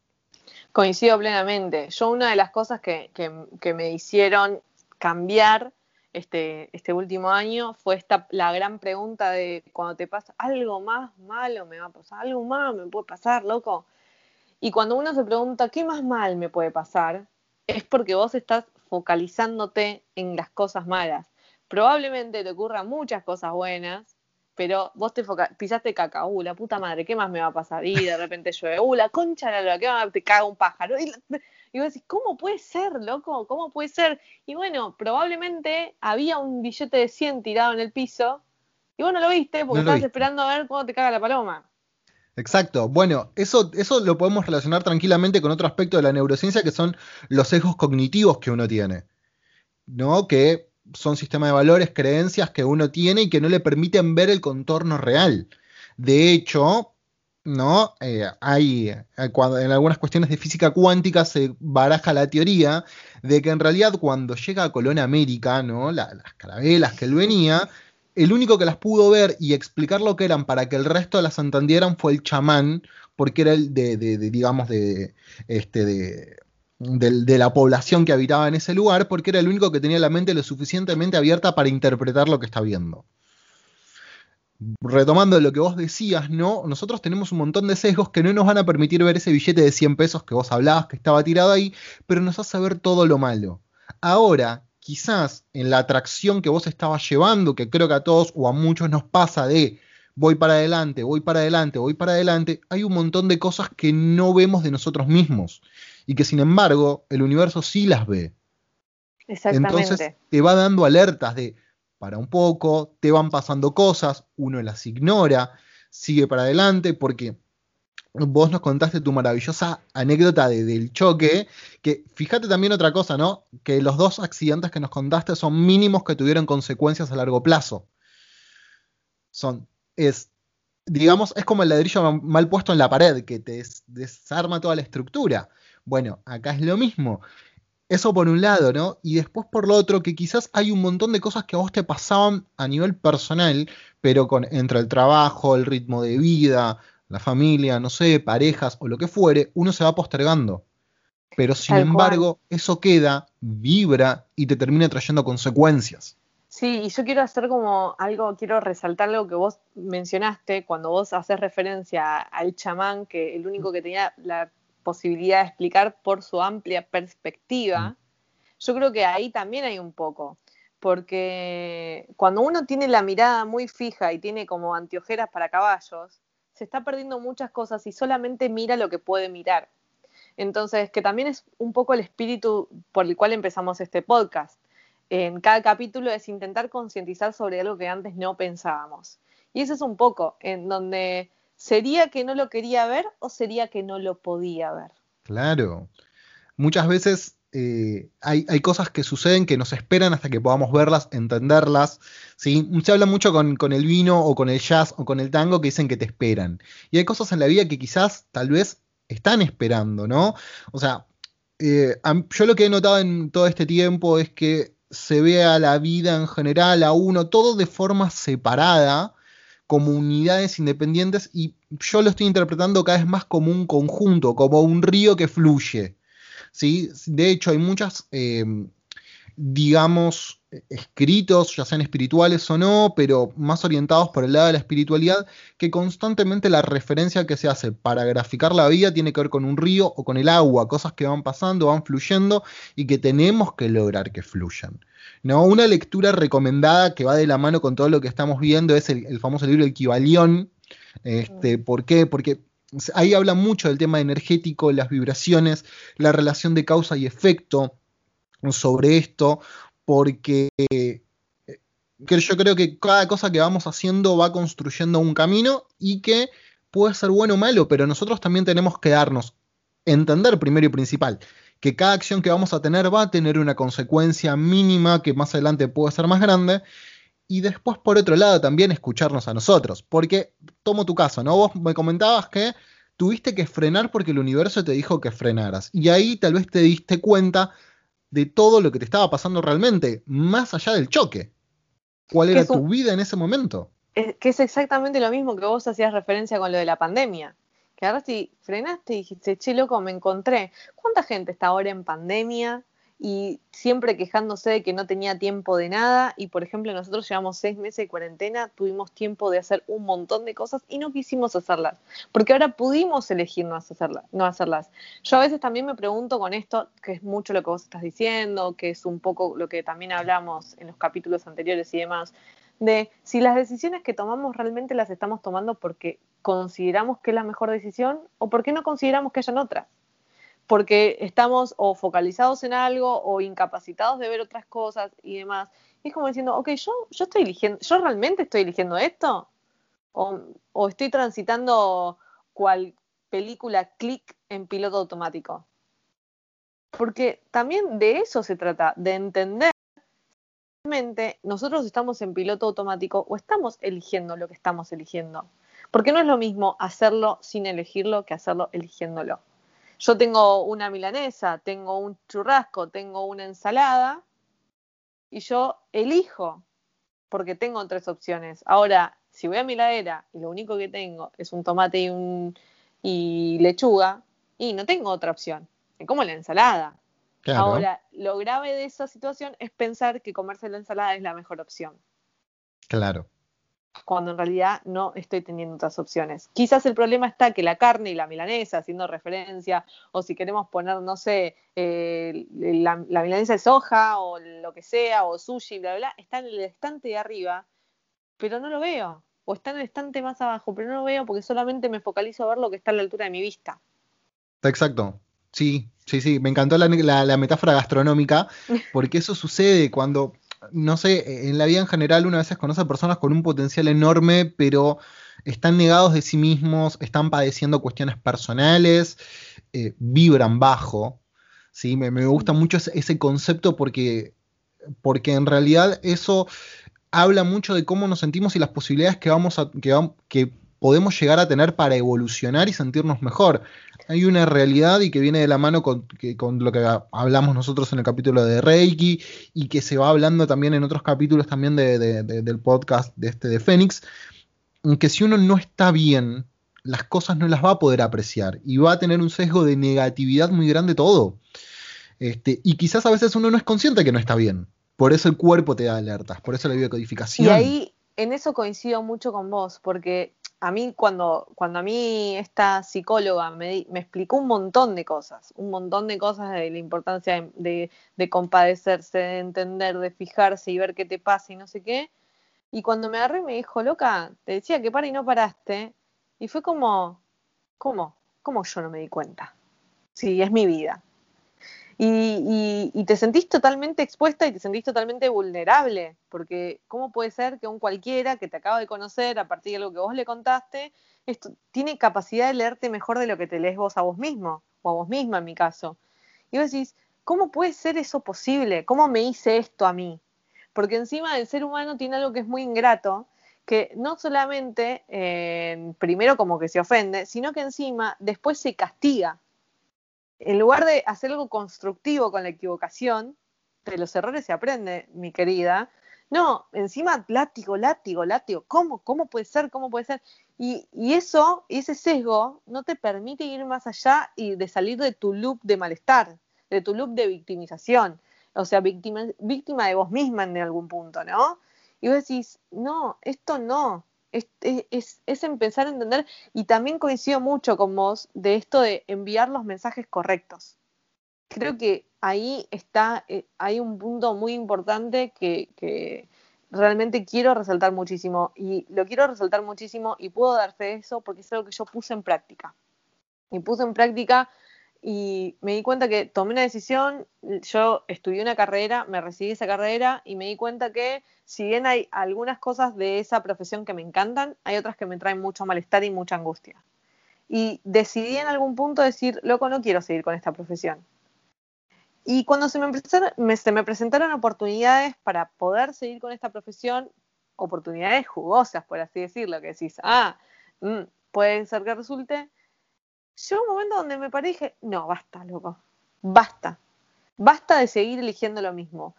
Coincido plenamente. Yo una de las cosas que, que me hicieron cambiar este, este último año fue esta, la gran pregunta de cuando te pasa algo más malo me va a pasar, algo más me puede pasar, loco. Y cuando uno se pregunta, ¿qué más mal me puede pasar? Es porque vos estás focalizándote en las cosas malas. Probablemente te ocurran muchas cosas buenas, pero vos te pisaste caca, uh, la puta madre, ¿qué más me va a pasar? Y de repente llueve, uh, la concha de la que te caga un pájaro. Y y vos decís, ¿cómo puede ser, loco? ¿Cómo puede ser? Y bueno, probablemente había un billete de 100 tirado en el piso y vos no lo viste porque estabas esperando a ver cuándo te caga la paloma. Exacto. Bueno, eso, eso lo podemos relacionar tranquilamente con otro aspecto de la neurociencia que son los sesgos cognitivos que uno tiene. ¿No? Que son sistemas de valores, creencias que uno tiene y que no le permiten ver el contorno real. De hecho, ¿no? Eh, hay, eh, en algunas cuestiones de física cuántica se baraja la teoría de que en realidad cuando llega a Colón América, ¿no? las carabelas que él venía, el único que las pudo ver y explicar lo que eran para que el resto las entendieran fue el chamán, porque era el de, digamos, de, este, de, de, la población que habitaba en ese lugar, porque era el único que tenía la mente lo suficientemente abierta para interpretar lo que está viendo retomando lo que vos decías, ¿no? Nosotros tenemos un montón de sesgos que no nos van a permitir ver ese billete de 100 pesos que vos hablabas que estaba tirado ahí, pero nos hace ver todo lo malo. Ahora, quizás en la atracción que vos estabas llevando, que creo que a todos o a muchos nos pasa de voy para adelante, voy para adelante, voy para adelante, hay un montón de cosas que no vemos de nosotros mismos y que sin embargo el universo sí las ve. Exactamente. Entonces te va dando alertas de para un poco, te van pasando cosas, uno las ignora, sigue para adelante, porque vos nos contaste tu maravillosa anécdota del choque, que fíjate también otra cosa, ¿no? Que los dos accidentes que nos contaste son mínimos que tuvieron consecuencias a largo plazo. Son, es, digamos, es como el ladrillo mal puesto en la pared, que te desarma toda la estructura. Bueno, acá es lo mismo. Eso por un lado, ¿no? Y después por lo otro, que quizás hay un montón de cosas que a vos te pasaban a nivel personal, pero con, entre el trabajo, el ritmo de vida, la familia, no sé, parejas o lo que fuere, uno se va postergando. Pero sin embargo, eso queda, vibra y te termina trayendo consecuencias. Sí, y yo quiero hacer como algo, quiero resaltar algo que vos mencionaste cuando vos haces referencia al chamán, que el único que tenía la posibilidad de explicar por su amplia perspectiva, mm. yo creo que ahí también hay un poco, porque cuando uno tiene la mirada muy fija y tiene como anteojeras para caballos, se está perdiendo muchas cosas y solamente mira lo que puede mirar. Entonces, que también es un poco el espíritu por el cual empezamos este podcast. En cada capítulo es intentar concientizar sobre algo que antes no pensábamos. Y eso es un poco en donde ¿Sería que no lo quería ver o sería que no lo podía ver? Claro. Muchas veces eh, hay, cosas que suceden que nos esperan hasta que podamos verlas, entenderlas. ¿sí? Se habla mucho con, el vino o con el jazz o con el tango que dicen que te esperan. Y hay cosas en la vida que quizás tal vez están esperando, ¿no? O sea, eh, yo lo que he notado en todo este tiempo es que se ve a la vida en general, a uno, todo de forma separada como unidades independientes y yo lo estoy interpretando cada vez más como un conjunto, como un río que fluye. ¿sí? De hecho, hay muchas, eh, digamos, escritos, ya sean espirituales o no, pero más orientados por el lado de la espiritualidad, que constantemente la referencia que se hace para graficar la vida tiene que ver con un río o con el agua, cosas que van pasando, van fluyendo y que tenemos que lograr que fluyan. ¿no? Una lectura recomendada que va de la mano con todo lo que estamos viendo es el, famoso libro El Kibalión. Este, ¿Por qué? Porque ahí habla mucho del tema energético, las vibraciones, la relación de causa y efecto sobre esto, porque eh, yo creo que cada cosa que vamos haciendo va construyendo un camino y que puede ser bueno o malo, pero nosotros también tenemos que darnos, entender primero y principal, que cada acción que vamos a tener va a tener una consecuencia mínima que más adelante puede ser más grande. Y después, por otro lado, también escucharnos a nosotros. Porque, tomo tu caso, ¿no? Vos me comentabas que tuviste que frenar porque el universo te dijo que frenaras. Y ahí tal vez te diste cuenta de todo lo que te estaba pasando realmente, más allá del choque. ¿Cuál era tu vida en ese momento? que es exactamente lo mismo que vos hacías referencia con lo de la pandemia que ahora si frenaste y dijiste, che, loco, me encontré. ¿Cuánta gente está ahora en pandemia y siempre quejándose de que no tenía tiempo de nada? Y por ejemplo, nosotros llevamos seis meses de cuarentena, tuvimos tiempo de hacer un montón de cosas y no quisimos hacerlas, porque ahora pudimos elegir no hacerlas. No hacerlas. Yo a veces también me pregunto con esto, que es mucho lo que vos estás diciendo, que es un poco lo que también hablamos en los capítulos anteriores y demás, de si las decisiones que tomamos realmente las estamos tomando porque consideramos que es la mejor decisión o por qué no consideramos que hayan otras. Porque estamos o focalizados en algo o incapacitados de ver otras cosas y demás. Es como diciendo, ok, yo, yo estoy eligiendo, yo realmente estoy eligiendo esto o, o estoy transitando cual película clic en piloto automático. Porque también de eso se trata, de entender realmente nosotros estamos en piloto automático o estamos eligiendo lo que estamos eligiendo. Porque no es lo mismo hacerlo sin elegirlo que hacerlo eligiéndolo. Yo tengo una milanesa, tengo un churrasco, tengo una ensalada y yo elijo porque tengo tres opciones. Ahora, si voy a mi ladera y lo único que tengo es un tomate y, un, y lechuga, y no tengo otra opción. Me como la ensalada. Ahora, lo grave de esa situación es pensar que comerse la ensalada es la mejor opción. Claro cuando en realidad no estoy teniendo otras opciones. Quizás el problema está que la carne y la milanesa, haciendo referencia, o si queremos poner, no sé, eh, la, milanesa de soja o lo que sea, o sushi, bla, bla, está en el estante de arriba, pero no lo veo. O está en el estante más abajo, pero no lo veo porque solamente me focalizo a ver lo que está a la altura de mi vista. Exacto. Sí, sí, sí. Me encantó la metáfora gastronómica, porque eso sucede cuando no sé, en la vida en general una vez conoce a personas con un potencial enorme, pero están negados de sí mismos, están padeciendo cuestiones personales, eh, vibran bajo. ¿sí? Me, gusta mucho ese, concepto porque, porque en realidad eso habla mucho de cómo nos sentimos y las posibilidades que, vamos a, que, que podemos llegar a tener para evolucionar y sentirnos mejor hay una realidad y que viene de la mano con, lo que hablamos nosotros en el capítulo de Reiki y que se va hablando también en otros capítulos también del podcast de este de Fénix, que si uno no está bien, las cosas no las va a poder apreciar y va a tener un sesgo de negatividad muy grande todo. Este, y quizás a veces uno no es consciente que no está bien. Por eso el cuerpo te da alertas, por eso la biocodificación. Y ahí en eso coincido mucho con vos, porque a mí cuando, cuando a mí esta psicóloga me, me, explicó un montón de cosas, un montón de cosas de la importancia de, de, compadecerse, de entender, de fijarse y ver qué te pasa y no sé qué. Y cuando me agarré me dijo, loca, te decía que para y no paraste. Y fue como, ¿cómo? ¿Cómo yo no me di cuenta? Sí, es mi vida y, te sentís totalmente expuesta y te sentís totalmente vulnerable, porque ¿cómo puede ser que un cualquiera que te acaba de conocer a partir de lo que vos le contaste, esto, tiene capacidad de leerte mejor de lo que te lees vos a vos mismo, o a vos misma en mi caso? Y vos decís, ¿cómo puede ser eso posible? ¿Cómo me hice esto a mí? Porque encima el ser humano tiene algo que es muy ingrato, que no solamente eh, primero como que se ofende, sino que encima después se castiga en lugar de hacer algo constructivo con la equivocación, de los errores se aprende, mi querida, No, encima látigo, látigo, látigo. ¿Cómo? ¿Cómo puede ser? ¿Cómo puede ser? Y, y eso, ese sesgo, no te permite ir más allá y de salir de tu loop de malestar, de tu loop de victimización. O sea, víctima, víctima de vos misma en algún punto, ¿no? Y vos decís, no, esto no. Es, es, es, empezar a entender, y también coincido mucho con vos de esto de enviar los mensajes correctos. Creo que ahí está, eh, hay un punto muy importante que, que, realmente quiero resaltar muchísimo, y lo quiero resaltar muchísimo, y puedo dar fe de eso porque es algo que yo puse en práctica. Y puse en práctica y me di cuenta que tomé una decisión, yo estudié una carrera, me recibí esa carrera y me di cuenta que si bien hay algunas cosas de esa profesión que me encantan, hay otras que me traen mucho malestar y mucha angustia. Y decidí en algún punto decir, loco, no quiero seguir con esta profesión. Y cuando se me, me, se me presentaron oportunidades para poder seguir con esta profesión, oportunidades jugosas, por así decirlo, que decís, ah, mmm, puede ser que resulte, llegó un momento donde me paré y dije, no, basta, loco, basta, basta de seguir eligiendo lo mismo.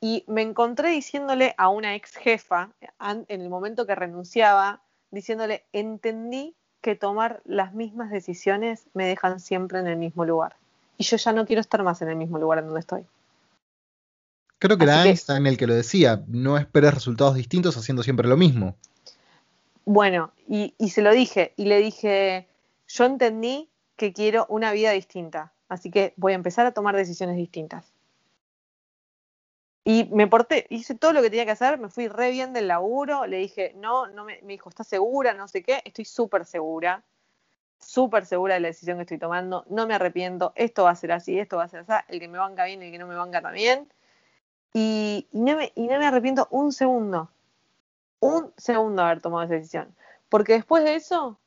Y me encontré diciéndole a una ex jefa, en el momento que renunciaba, diciéndole, entendí que tomar las mismas decisiones me dejan siempre en el mismo lugar. Y yo ya no quiero estar más en el mismo lugar en donde estoy. Creo que era Einstein el que lo decía, no esperes resultados distintos haciendo siempre lo mismo. Bueno, y, y se lo dije, y le dije, yo entendí que quiero una vida distinta, así que voy a empezar a tomar decisiones distintas. Y me porté, hice todo lo que tenía que hacer, me fui re bien del laburo, le dije, no, no me, me dijo, ¿estás segura? No sé qué, estoy súper segura, súper segura de la decisión que estoy tomando, no me arrepiento, esto va a ser así, esto va a ser así, el que me banca bien el que no me banca también. Y, no me, y no me arrepiento un segundo, un segundo haber tomado esa decisión. Porque después de eso,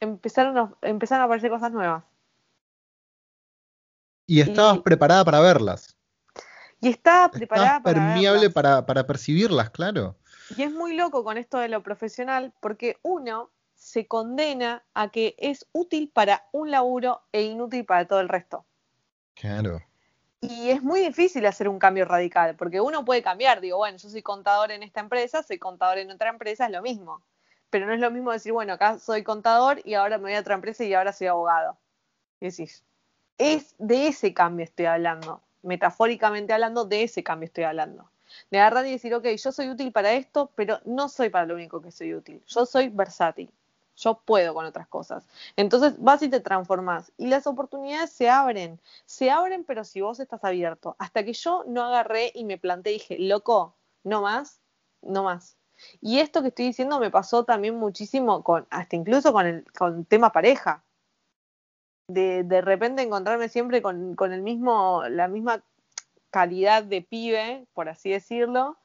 empezaron a, empezaron a aparecer cosas nuevas. Y estabas y, preparada para verlas. Y estaba preparada para permeable para, para percibirlas, claro. Y es muy loco con esto de lo profesional, porque uno se condena a que es útil para un laburo e inútil para todo el resto. Claro. Y es muy difícil hacer un cambio radical, porque uno puede cambiar, digo, bueno, yo soy contador en esta empresa, soy contador en otra empresa, es lo mismo pero no es lo mismo decir, bueno, acá soy contador y ahora me voy a otra empresa y ahora soy abogado. Y decís, es de ese cambio estoy hablando, metafóricamente hablando, de ese cambio estoy hablando. De agarrar y decir, ok, yo soy útil para esto, pero no soy para lo único que soy útil. Yo soy versátil. Yo puedo con otras cosas. Entonces vas y te transformás. Y las oportunidades se abren. Se abren, pero si vos estás abierto. Hasta que yo no agarré y me planté y dije, loco, no más, no más. Y esto que estoy diciendo me pasó también muchísimo con, hasta incluso con el con tema pareja. De, de repente encontrarme siempre con, con el mismo, la misma calidad de pibe, por así decirlo.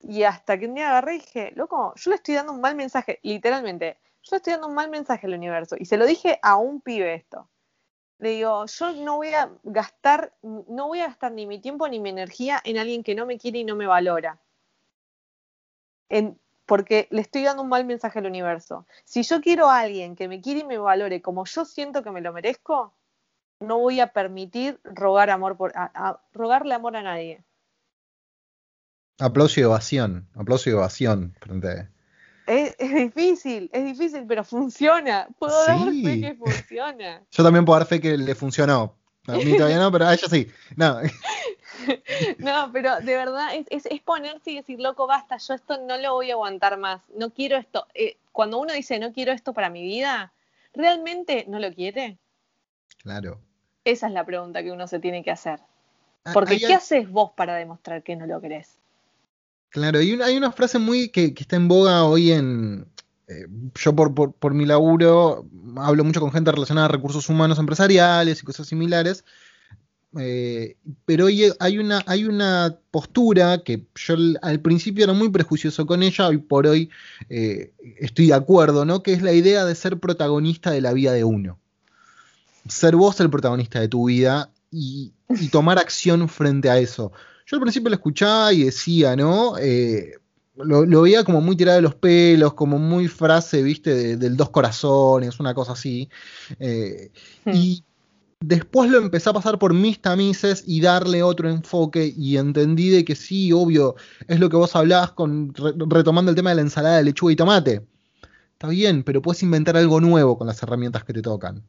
Y hasta que un día agarré y dije, loco, yo le estoy dando un mal mensaje, literalmente, yo estoy dando un mal mensaje al universo. Y se lo dije a un pibe esto. Le digo, yo no voy a gastar, no voy a gastar ni mi tiempo ni mi energía en alguien que no me quiere y no me valora en, porque le estoy dando un mal mensaje al universo. Si yo quiero a alguien que me quiere y me valore como yo siento que me lo merezco, no voy a permitir rogar amor por, a, a, rogarle amor a nadie. Aplauso y ovación, aplauso y ovación frente es, es, difícil, es difícil, pero funciona. Puedo sí. dar fe que funciona. Yo también puedo dar fe que le funcionó. A mí todavía no, pero a ella sí. No. no, pero de verdad es, es, es, ponerse y decir, loco, basta, yo esto no lo voy a aguantar más, no quiero esto. Eh, cuando uno dice, no quiero esto para mi vida, ¿realmente no lo quiere? Claro. Esa es la pregunta que uno se tiene que hacer. Ah, Porque, ¿qué haces vos para demostrar que no lo querés? Claro, y hay una frase muy que, que está en boga hoy en, eh, yo por, por, por, mi laburo hablo mucho con gente relacionada a recursos humanos empresariales y cosas similares, eh, pero hay una, hay una postura que yo al principio era muy prejuicioso con ella, hoy por hoy eh, estoy de acuerdo, ¿no? Que es la idea de ser protagonista de la vida de uno. Ser vos el protagonista de tu vida y, y tomar acción frente a eso. Yo al principio lo escuchaba y decía, ¿no? Eh, lo, lo, veía como muy tirado de los pelos, como muy frase, viste, de, del dos corazones, una cosa así. Hmm. Y Después lo empecé a pasar por mis tamices y darle otro enfoque y entendí de que sí, obvio, es lo que vos hablabas con, retomando el tema de la ensalada de lechuga y tomate. Está bien, pero puedes inventar algo nuevo con las herramientas que te tocan.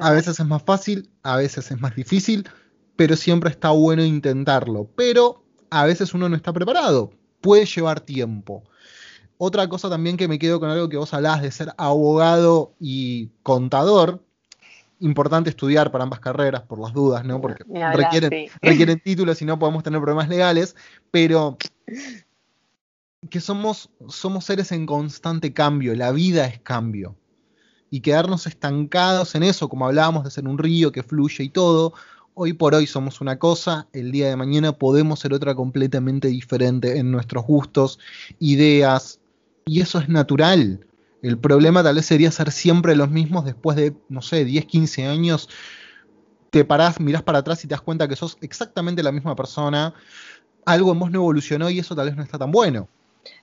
A veces es más fácil, a veces es más difícil, pero siempre está bueno intentarlo. Pero a veces uno no está preparado, puede llevar tiempo. Otra cosa también que me quedo con algo que vos hablabas de ser abogado y contador, importante estudiar para ambas carreras, por las dudas, ¿no? Porque requieren, requieren títulos y no podemos tener problemas legales, pero que somos, somos seres en constante cambio, la vida es cambio. Y quedarnos estancados en eso, como hablábamos de ser un río que fluye y todo, hoy por hoy somos una cosa, el día de mañana podemos ser otra completamente diferente en nuestros gustos, ideas, y eso es natural. El problema tal vez sería ser siempre los mismos después de, no sé, 10, 15 años. Te parás, mirás para atrás y te das cuenta que sos exactamente la misma persona. Algo en vos no evolucionó y eso tal vez no está tan bueno.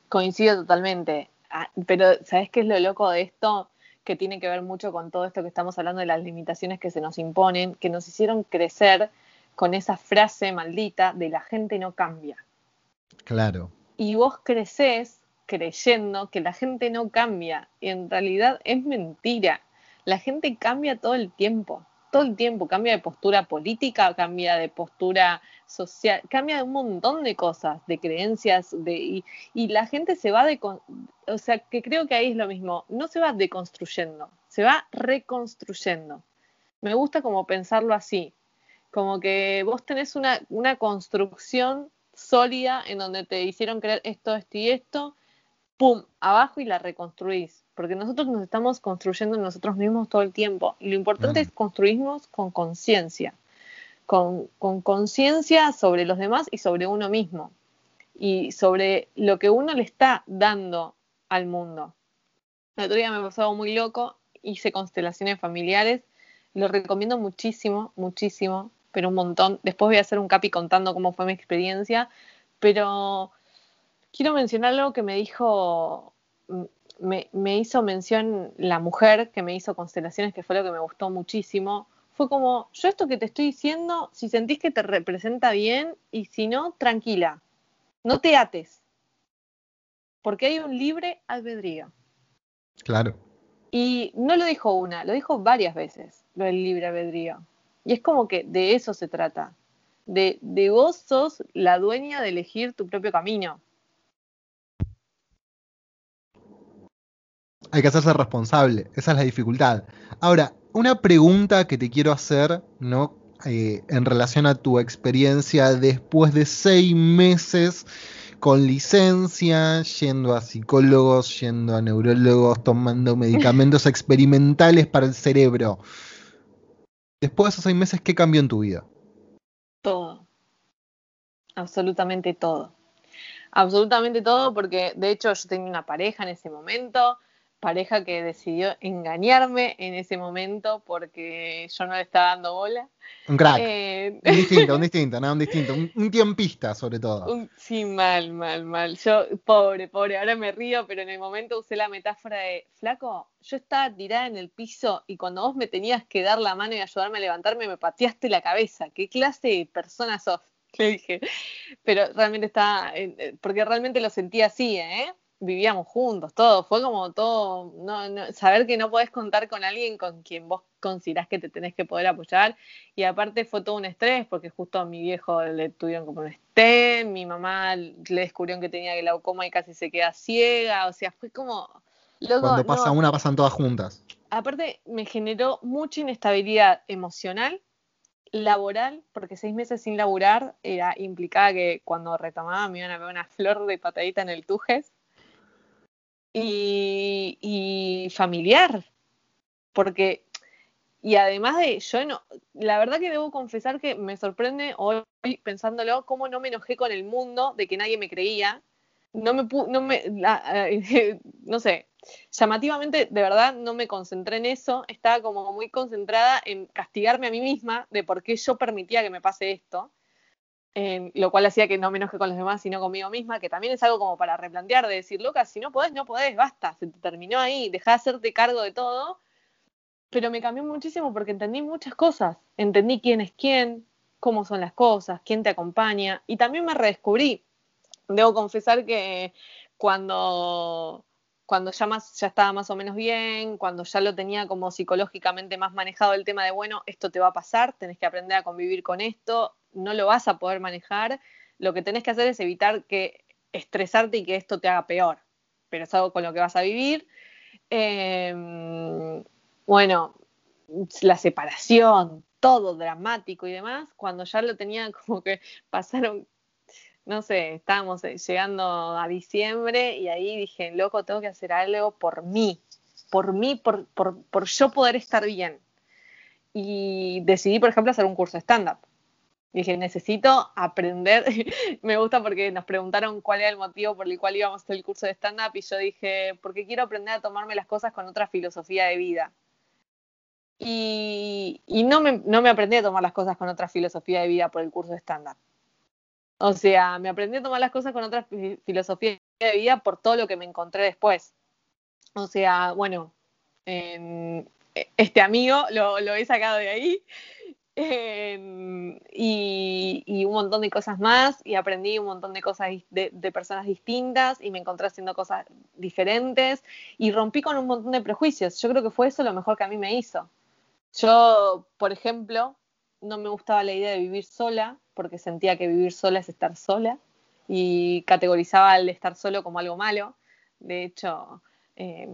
Coincido totalmente. Ah, pero, ¿sabes qué es lo loco de esto? Que tiene que ver mucho con todo esto que estamos hablando de las limitaciones que se nos imponen, que nos hicieron crecer con esa frase maldita de la gente no cambia. Claro. Y vos creces creyendo que la gente no cambia y en realidad es mentira. La gente cambia todo el tiempo, todo el tiempo, cambia de postura política, cambia de postura social, cambia de un montón de cosas, de creencias, de, y, la gente se va de, o sea, que creo que ahí es lo mismo, no se va deconstruyendo, se va reconstruyendo. Me gusta como pensarlo así, como que vos tenés una, una construcción sólida en donde te hicieron creer esto, esto y esto, pum, abajo y la reconstruís. Porque nosotros nos estamos construyendo nosotros mismos todo el tiempo. Y lo importante es construirnos con conciencia. Con conciencia sobre los demás y sobre uno mismo. Y sobre lo que uno le está dando al mundo. El otro día me pasado muy loco. Hice constelaciones familiares. Lo recomiendo muchísimo, muchísimo. Pero un montón. Después voy a hacer un capi contando cómo fue mi experiencia. Pero quiero mencionar algo que me dijo, me, hizo mención la mujer que me hizo constelaciones, que fue lo que me gustó muchísimo. Fue como, yo esto que te estoy diciendo, si sentís que te representa bien y si no, tranquila, no te ates, porque hay un libre albedrío. Claro. Y no lo dijo una, lo dijo varias veces, lo del libre albedrío. Y es como que de eso se trata, de, de vos sos la dueña de elegir tu propio camino. Hay que hacerse responsable. Esa es la dificultad. Ahora, una pregunta que te quiero hacer, ¿no? Eh, en relación a tu experiencia después de seis meses con licencia, yendo a psicólogos, yendo a neurólogos, tomando medicamentos experimentales para el cerebro. Después de esos seis meses, ¿qué cambió en tu vida? Todo. Absolutamente todo. Absolutamente todo, porque de hecho yo tenía una pareja en ese momento, pareja que decidió engañarme en ese momento porque yo no le estaba dando bola. Un crack. Eh, un distinto, un distinto, no, un distinto. Un, tiempista, sobre todo. sí, mal, mal, mal. Yo, pobre, pobre, ahora me río, pero en el momento usé la metáfora de, flaco, yo estaba tirada en el piso y cuando vos me tenías que dar la mano y ayudarme a levantarme, me pateaste la cabeza. ¿Qué clase de persona sos? Le dije. Pero realmente estaba, eh, porque realmente lo sentí así, ¿eh? Vivíamos juntos, todo, fue como todo, no, saber que no podés contar con alguien con quien vos considerás que te tenés que poder apoyar, y aparte fue todo un estrés, porque justo a mi viejo le tuvieron como un stem, mi mamá le descubrieron que tenía glaucoma y casi se queda ciega, o sea, fue como... Cuando pasa una, pasan todas juntas. Aparte, me generó mucha inestabilidad emocional, laboral, porque seis meses sin laburar era implicaba que cuando retomaba me iban a ver una flor de patadita en el tujes y, familiar. Porque, y además de, yo no, la verdad que debo confesar que me sorprende hoy pensándolo cómo no me enojé con el mundo de que nadie me creía. No me, no me, no sé, llamativamente, de verdad, no me concentré en eso. Estaba como muy concentrada en castigarme a mí misma de por qué yo permitía que me pase esto lo cual hacía que no me enoje con los demás, sino conmigo misma, que también es algo como para replantear, de decir, Lucas, si no podés, no podés, basta, se te terminó ahí, dejá de hacerte cargo de todo. pero me cambió muchísimo porque entendí muchas cosas. Entendí quién es quién, cómo son las cosas, quién te acompaña y también me redescubrí. Debo confesar que cuando cuando ya, más, ya estaba más o menos bien, cuando ya lo tenía como psicológicamente más manejado el tema de, bueno, esto te va a pasar, tenés que aprender a convivir con esto, no lo vas a poder manejar, lo que tenés que hacer es evitar que estresarte y que esto te haga peor, pero es algo con lo que vas a vivir. Em, bueno, la separación, todo dramático y demás, cuando ya lo tenía como que pasaron no sé, estábamos eh, llegando a diciembre y ahí dije, loco, tengo que hacer algo por mí, por mí, por, por, yo poder estar bien. Y decidí, por ejemplo, hacer un curso de stand-up. Dije, necesito aprender. Me gusta porque nos preguntaron cuál era el motivo por el cual íbamos a hacer el curso de stand-up y yo dije, porque quiero aprender a tomarme las cosas con otra filosofía de vida. Y, y no, me, no me aprendí a tomar las cosas con otra filosofía de vida por el curso de stand-up. O sea, me aprendí a tomar las cosas con otra filosofía de vida por todo lo que me encontré después. O sea, bueno, este amigo lo, he sacado de ahí y, un montón de cosas más y aprendí un montón de cosas de, de, personas distintas y me encontré haciendo cosas diferentes y rompí con un montón de prejuicios. Yo creo que fue eso lo mejor que a mí me hizo. Yo, por ejemplo, no me gustaba la idea de vivir sola porque sentía que vivir sola es estar sola y categorizaba el estar solo como algo malo. De hecho, eh,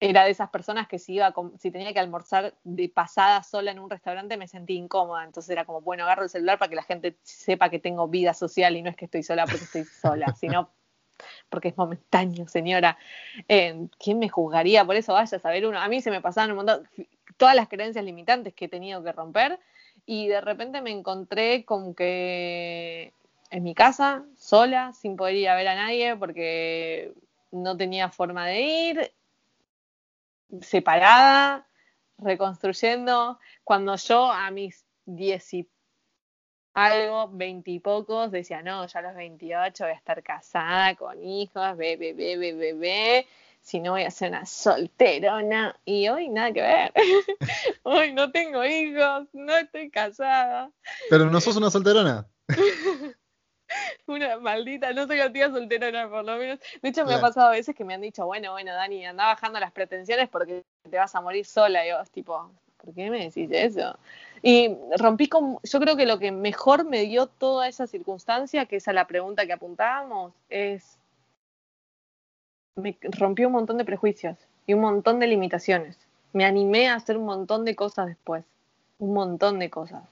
era de esas personas que si, iba si tenía que almorzar de pasada sola en un restaurante me sentía incómoda. Entonces era como, bueno, agarro el celular para que la gente sepa que tengo vida social y no es que estoy sola porque estoy sola, sino porque es momentáneo, señora. Eh, ¿Quién me juzgaría por eso? Vaya a saber uno. A mí se me pasaban un montón, todas las creencias limitantes que he tenido que romper y de repente me encontré con que en mi casa, sola, sin poder ir a ver a nadie porque no tenía forma de ir, separada, reconstruyendo, cuando yo a mis diez y algo, veintipocos, decía, no, ya a los 28 voy a estar casada, con hijos, bebé, bebé, bebé, si no voy a ser una solterona. Y hoy nada que ver. hoy no tengo hijos, no estoy casada. Pero no sos una solterona. una maldita, no soy una tía solterona por lo menos. De hecho, me ha pasado a veces que me han dicho, bueno, bueno, Dani, anda bajando las pretensiones porque te vas a morir sola. Y yo, tipo, ¿por qué me decís eso? Y rompí con, yo creo que lo que mejor me dio toda esa circunstancia, que es a la pregunta que apuntábamos, es me rompió un montón de prejuicios y un montón de limitaciones. Me animé a hacer un montón de cosas después, un montón de cosas.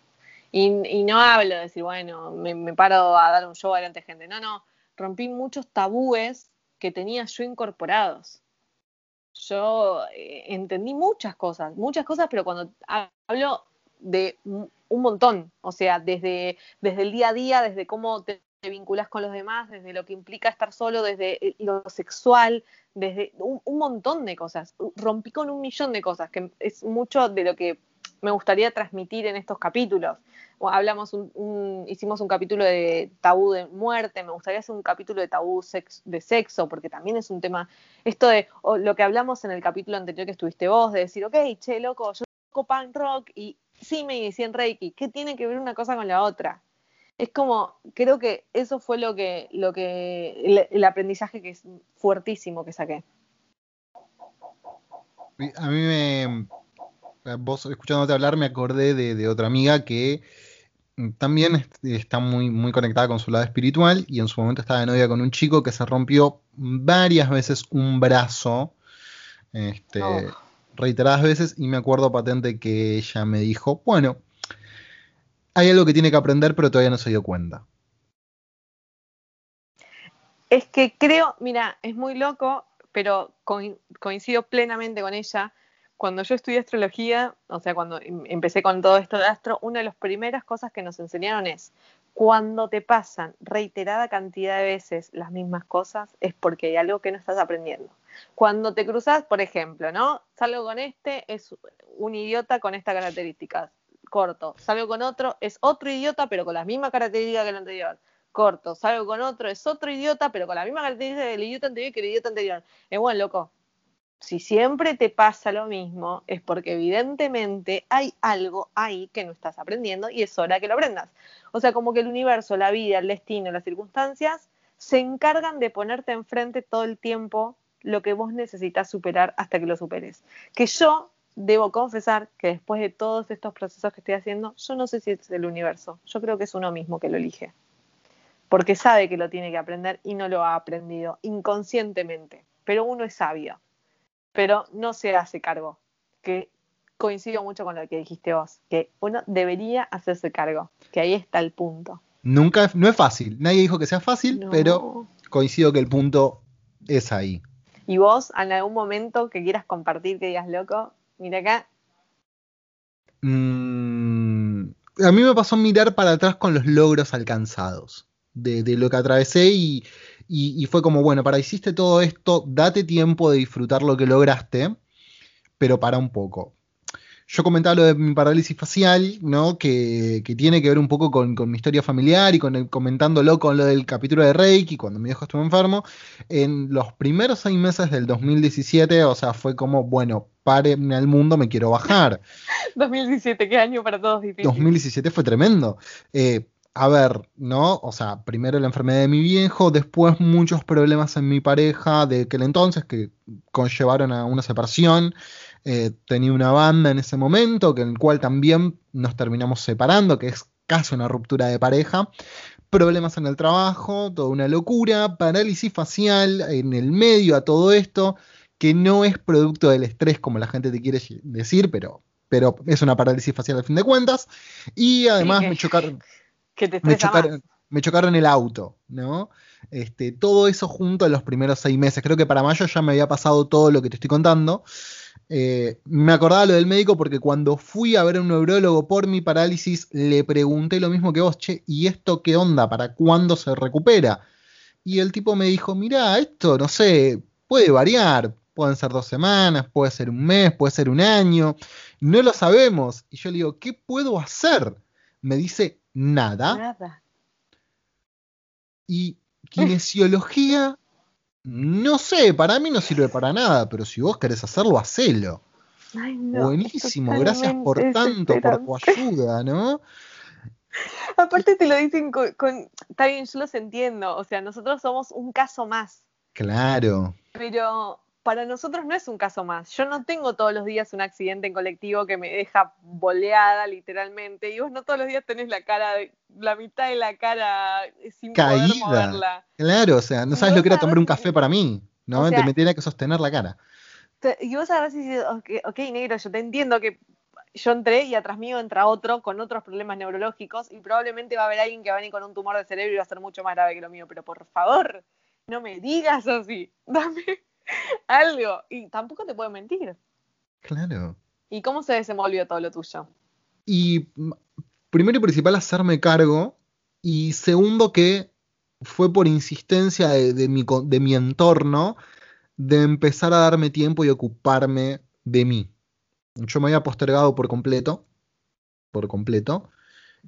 Y, no hablo de decir, bueno, me, paro a dar un show delante de gente. No, no, rompí muchos tabúes que tenía yo incorporados. Yo eh, entendí muchas cosas, muchas cosas, pero cuando hablo de un montón, o sea, desde, desde el día a día, desde cómo te vinculas con los demás, desde lo que implica estar solo, desde eh, lo sexual, desde un, montón de cosas. Rompí con un millón de cosas, que es mucho de lo que me gustaría transmitir en estos capítulos. Hablamos un, hicimos un capítulo de tabú de muerte, me gustaría hacer un capítulo de tabú de sexo, porque también es un tema, esto de lo que hablamos en el capítulo anterior que estuviste vos, de decir, ok, che, loco, yo toco punk rock y sí me inicié Reiki, ¿qué tiene que ver una cosa con la otra? Es como, creo que eso fue lo que, lo que, el, aprendizaje que es fuertísimo que saqué. A mí me, vos escuchándote hablar me acordé de, otra amiga que también está muy, muy conectada con su lado espiritual y en su momento estaba de novia con un chico que se rompió varias veces un brazo, este, oh. reiteradas veces, y me acuerdo patente que ella me dijo, bueno, hay algo que tiene que aprender, pero todavía no se dio cuenta. Es que creo, mira, es muy loco, pero coincido plenamente con ella. Cuando yo estudié astrología, o sea, cuando em, empecé con todo esto de astro, una de las primeras cosas que nos enseñaron es, cuando te pasan reiterada cantidad de veces las mismas cosas, es porque hay algo que no estás aprendiendo. Cuando te cruzas, por ejemplo, ¿no? Salgo con este, es un idiota con estas características corto. Salgo con otro, es otro idiota, pero con las mismas características que el anterior. Corto. Salgo con otro, es otro idiota, pero con la misma característica del idiota anterior que el idiota anterior. Es bueno, loco. si siempre te pasa lo mismo, es porque evidentemente hay algo ahí que no estás aprendiendo y es hora que lo aprendas. O sea, como que el universo, la vida, el destino, las circunstancias se encargan de ponerte enfrente todo el tiempo lo que vos necesitas superar hasta que lo superes. Que yo debo confesar que después de todos estos procesos que estoy haciendo, yo no sé si es el universo, yo creo que es uno mismo que lo elige. Porque sabe que lo tiene que aprender y no lo ha aprendido inconscientemente. Pero uno es sabio pero no se hace cargo. Que coincido mucho con lo que dijiste vos, que uno debería hacerse cargo, que ahí está el punto. Nunca, no es fácil, nadie dijo que sea fácil, pero coincido que el punto es ahí. Y vos, en algún momento que quieras compartir, que digas, loco, mira acá. Mm, a mí me pasó mirar para atrás con los logros alcanzados, de, lo que atravesé y, y, fue como, bueno, para hiciste todo esto, date tiempo de disfrutar lo que lograste, pero para un poco. Yo comentaba lo de mi parálisis facial, ¿no? Que, tiene que ver un poco con, mi historia familiar y con comentándolo con lo del capítulo de Reiki, cuando mi hijo estuvo enfermo. En los primeros seis meses del 2017, o sea, fue como, bueno, en el mundo, me quiero bajar. 2017, qué año para todos difícil. 2017 fue tremendo. Eh, a ver, ¿no? O sea, primero la enfermedad de mi viejo, después muchos problemas en mi pareja de aquel entonces que conllevaron a una separación. Eh, tenía una banda en ese momento, que en el cual también nos terminamos separando, que es casi una ruptura de pareja. Problemas en el trabajo, toda una locura, parálisis facial en el medio a todo esto, que no es producto del estrés como la gente te quiere decir, pero, pero es una parálisis facial al fin de cuentas. Y además me chocaron me chocaron, me chocaron el auto, ¿no? Este, todo eso junto a los primeros seis meses. Creo que para mayo ya me había pasado todo lo que te estoy contando. Eh, me acordaba lo del médico porque cuando fui a ver a un neurólogo por mi parálisis, le pregunté lo mismo que vos, che, ¿y esto qué onda? ¿Para cuándo se recupera? Y el tipo me dijo, mira, esto, no sé, puede variar, pueden ser dos semanas, puede ser un mes, puede ser un año, no lo sabemos. Y yo le digo, ¿qué puedo hacer? Me dice, nada. Nada. Y kinesiología, no sé, para mí no sirve para nada, pero si vos querés hacerlo, hacelo. Buenísimo, gracias por tanto, por tu ayuda, ¿no? Aparte te lo dicen con, con, Está bien, yo los entiendo. O sea, nosotros somos un caso más. Claro. Pero para nosotros no es un caso más. Yo no tengo todos los días un accidente en colectivo que me deja boleada literalmente. Y vos no todos los días tenés la cara, la mitad de la cara sin Caída. poder moverla. Claro, o sea, no sabes lo que era tomar un café para mí, ¿no? te me tenía que sostener la cara. Y vos a veces dices, ok, negro, yo te entiendo que yo entré y atrás mío entra otro con otros problemas neurológicos y probablemente va a haber alguien que va a venir con un tumor de cerebro y va a ser mucho más grave que lo mío. Pero por favor, no me digas así. Dame algo. Y tampoco te puedo mentir. Claro. ¿Y cómo se desenvolvió todo lo tuyo? Y mm, primero y principal, hacerme cargo. Y segundo, que fue por insistencia de, mi, de mi entorno de empezar a darme tiempo y ocuparme de mí. Yo me había postergado por completo, por completo,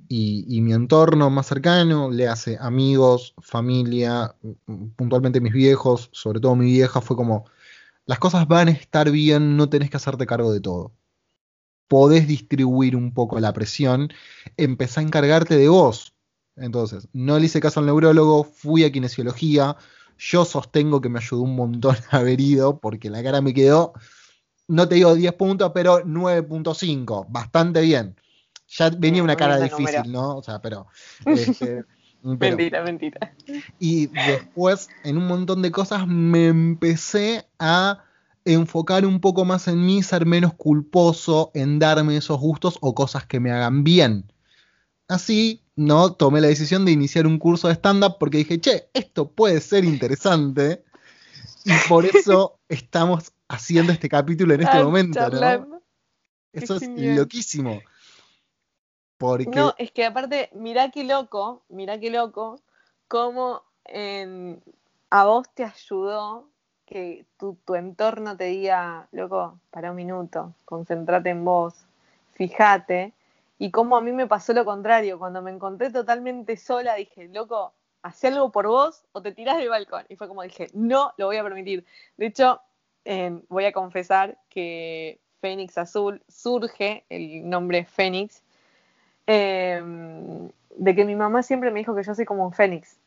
y, mi entorno más cercano, le hace amigos, familia, puntualmente mis viejos, sobre todo mi vieja, fue como, las cosas van a estar bien, no tenés que hacerte cargo de todo. Podés distribuir un poco la presión, empezá a encargarte de vos. Entonces, no le hice caso al neurólogo, fui a kinesiología, yo sostengo que me ayudó un montón haber ido, porque la cara me quedó, no te digo 10 puntos, pero 9.5, bastante bien ya venía una cara difícil, ¿no? O sea, pero, este, mentira, mentira. Y después, en un montón de cosas, me empecé a enfocar un poco más en mí, ser menos culposo en darme esos gustos o cosas que me hagan bien. Así, ¿no? Tomé la decisión de iniciar un curso de stand-up porque dije, che, esto puede ser interesante. Y por eso estamos haciendo este capítulo en este momento, ¿no? Eso es loquísimo. No, es que aparte, mirá qué loco, mirá qué loco, cómo a vos te ayudó que tu, tu, entorno te diga, loco, para un minuto, concéntrate en vos, fíjate, y cómo a mí me pasó lo contrario, cuando me encontré totalmente sola, dije, loco, haz algo por vos o te tirás del balcón. Y fue como dije, no lo voy a permitir. De hecho, voy a confesar que Fénix Azul surge, el nombre Fénix, em, de que mi mamá siempre me dijo que yo soy como un fénix,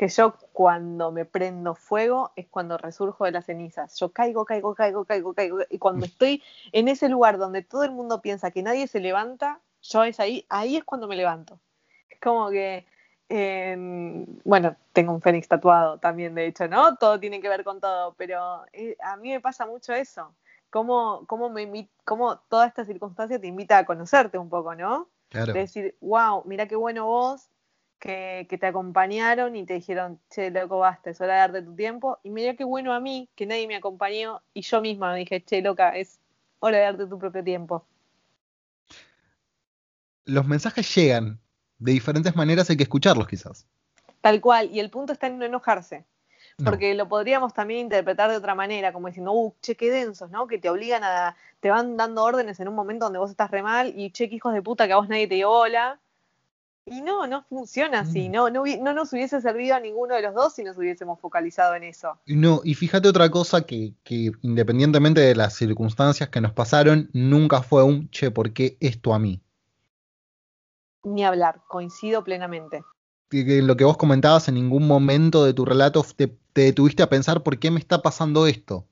que yo cuando me prendo fuego es cuando resurjo de las cenizas. Yo caigo, caigo, caigo, caigo, caigo. Y cuando estoy en ese lugar donde todo el mundo piensa que nadie se levanta, yo es ahí, ahí es cuando me levanto. Es como que, em, bueno, tengo un fénix tatuado también, de hecho, ¿no? Todo tiene que ver con todo, pero eh, a mí me pasa mucho eso. Cómo, cómo, me, cómo toda esta circunstancia te invita a conocerte un poco, ¿no? Claro. De decir, wow, mira qué bueno vos, que, te acompañaron y te dijeron, che, loco, basta, es hora de darte tu tiempo. Y mira qué bueno a mí, que nadie me acompañó y yo misma me dije, che, loca, es hora de darte tu propio tiempo. Los mensajes llegan de diferentes maneras, hay que escucharlos quizás. Tal cual, y el punto está en no enojarse. Porque lo podríamos también interpretar de otra manera, como diciendo, uh, che, qué densos, ¿no? Que te obligan a, te van dando órdenes en un momento donde vos estás re mal y che, qué hijos de puta que a vos nadie te dio bola. Y no, no funciona así, mm. no, no, no, nos hubiese servido a ninguno de los dos si nos hubiésemos focalizado en eso. No, y fíjate otra cosa que, que independientemente de las circunstancias que nos pasaron, nunca fue un, che, ¿por qué esto a mí? Ni hablar, coincido plenamente. En lo que vos comentabas, en ningún momento de tu relato te, te detuviste a pensar por qué me está pasando esto.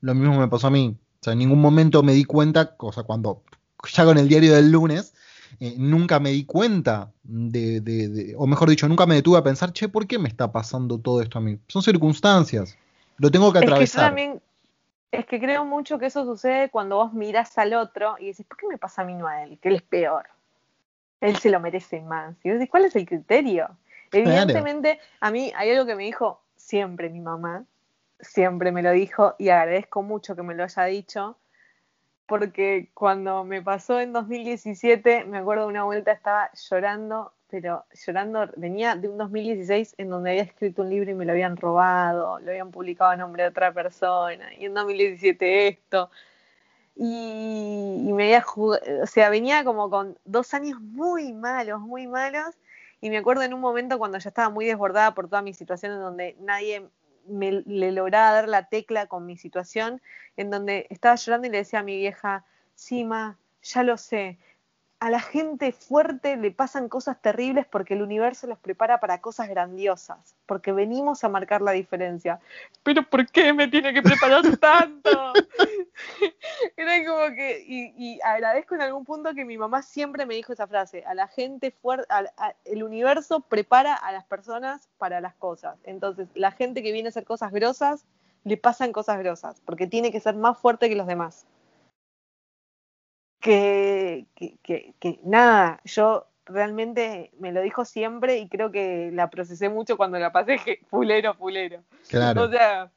Lo mismo me pasó a mí. O sea, en ningún momento me di cuenta, cosa cuando ya con el diario del lunes, eh, nunca me di cuenta de, o mejor dicho, nunca me detuve a pensar, che, ¿por qué me está pasando todo esto a mí? Son circunstancias, lo tengo que atravesar. Es que, también, es que creo mucho que eso sucede cuando vos miras al otro y dices, ¿por qué me pasa a mí no a él? Que él es peor. Él se lo merece más. Y vos decís, ¿cuál es el criterio? Evidentemente, a mí hay algo que me dijo siempre mi mamá, siempre me lo dijo y agradezco mucho que me lo haya dicho, porque cuando me pasó en 2017, me acuerdo de una vuelta estaba llorando, pero llorando, venía de un 2016 en donde había escrito un libro y me lo habían robado, lo habían publicado a nombre de otra persona, y en 2017 esto. Y, me había o sea, venía como con dos años muy malos, muy malos, y me acuerdo en un momento cuando ya estaba muy desbordada por toda mi situación en donde nadie me le lograba dar la tecla con mi situación, en donde estaba llorando y le decía a mi vieja, sí, ma, ya lo sé, a la gente fuerte le pasan cosas terribles porque el universo los prepara para cosas grandiosas, porque venimos a marcar la diferencia. Pero ¿por qué me tiene que preparar tanto? Era como que, y, agradezco en algún punto que mi mamá siempre me dijo esa frase, a la gente fuerte, el universo prepara a las personas para las cosas. Entonces, la gente que viene a hacer cosas grosas, le pasan cosas grosas, porque tiene que ser más fuerte que los demás que, que, nada, yo realmente me lo dijo siempre y creo que la procesé mucho cuando la pasé, fulero, fulero. Claro. O sea,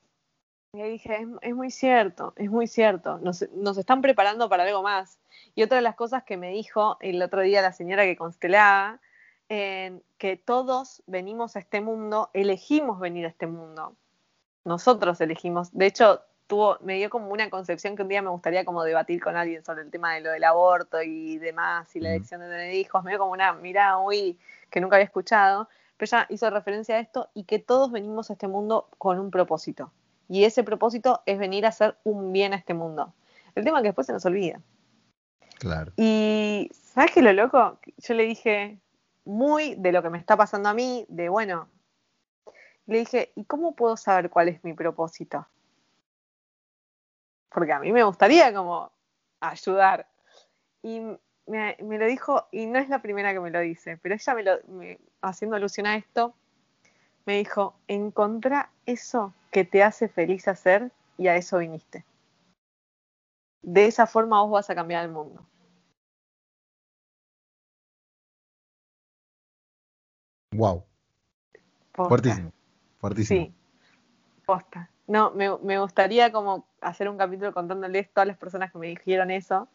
y dije, es, muy cierto, es muy cierto, nos, nos, están preparando para algo más. Y otra de las cosas que me dijo el otro día la señora que constelaba, que todos venimos a este mundo, elegimos venir a este mundo. Nosotros elegimos. De hecho, me dio como una concepción que un día me gustaría como debatir con alguien sobre el tema de lo del aborto y demás, y la elección de tener hijos, me dio como una mirada muy que nunca había escuchado, pero ella hizo referencia a esto y que todos venimos a este mundo con un propósito. Y ese propósito es venir a hacer un bien a este mundo. El tema que después se nos olvida. Claro. Y, ¿sabes qué lo loco? Yo le dije, muy de lo que me está pasando a mí, de bueno, le dije, ¿y cómo puedo saber cuál es mi propósito? Porque a mí me gustaría como ayudar. Y me, lo dijo, y no es la primera que me lo dice, pero ella me lo, haciendo alusión a esto, me dijo, encontra eso que te hace feliz hacer y a eso viniste. De esa forma vos vas a cambiar el mundo. Wow. Fuertísimo. Fuertísimo. Sí. Posta. No, me, gustaría como hacer un capítulo contándoles todas las personas que me dijeron eso.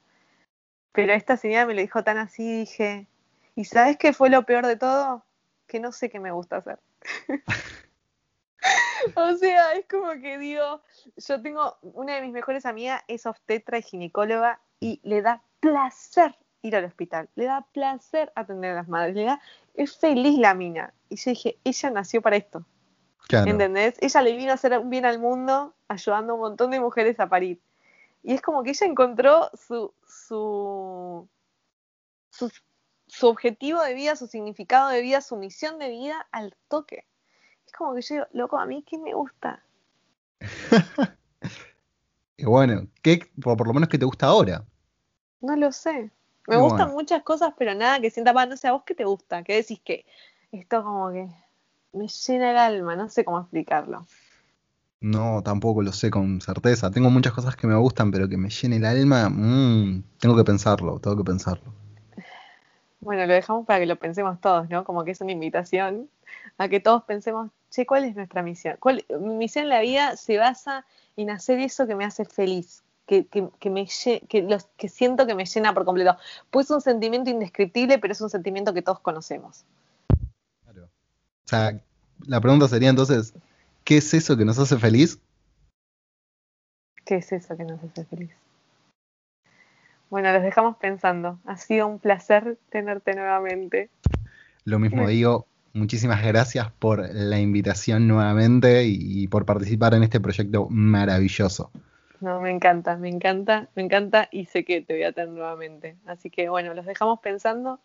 Pero esta señora me lo dijo tan así, dije, ¿y sabes qué fue lo peor de todo? Que no sé qué me gusta hacer. o sea, es como que digo, yo tengo, una de mis mejores amigas es obstetra y ginecóloga y le da placer ir al hospital, le da placer atender a las madres, le da, es feliz la mina. Y yo dije, ella nació para esto. Claro. ¿Entendés? Ella le vino a hacer un bien al mundo ayudando a un montón de mujeres a parir. Y es como que ella encontró su, su, su, su objetivo de vida, su significado de vida, su misión de vida al toque. Es como que yo digo, loco, a mí qué me gusta. Y bueno, ¿qué, por, lo menos, ¿qué te gusta ahora? No lo sé. Me gustan muchas cosas, pero nada que sienta paz. No sé, ¿a vos qué te gusta? ¿Qué decís que esto como que me llena el alma? No sé cómo explicarlo. No, tampoco lo sé con certeza. Tengo muchas cosas que me gustan, pero que me llene el alma, mm, tengo que pensarlo, tengo que pensarlo. Bueno, lo dejamos para que lo pensemos todos, ¿no? Como que es una invitación a que todos pensemos, che, ¿cuál es nuestra misión? ¿Cuál, mi misión en la vida se basa en hacer eso que me hace feliz, que, que, que me que, los, que siento que me llena por completo. Pues es un sentimiento indescriptible, pero es un sentimiento que todos conocemos. O sea, la pregunta sería entonces, ¿qué es eso que nos hace feliz? ¿Qué es eso que nos hace feliz? Bueno, los dejamos pensando. Ha sido un placer tenerte nuevamente. Lo mismo digo, muchísimas gracias por la invitación nuevamente y, y por participar en este proyecto maravilloso. No, me encanta, me encanta, me encanta y sé que te voy a tener nuevamente. Así que bueno, los dejamos pensando,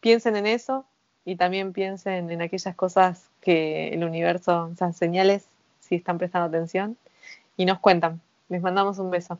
piensen en eso y también piensen en aquellas cosas que el universo, esas señales, si están prestando atención y nos cuentan. Les mandamos un beso.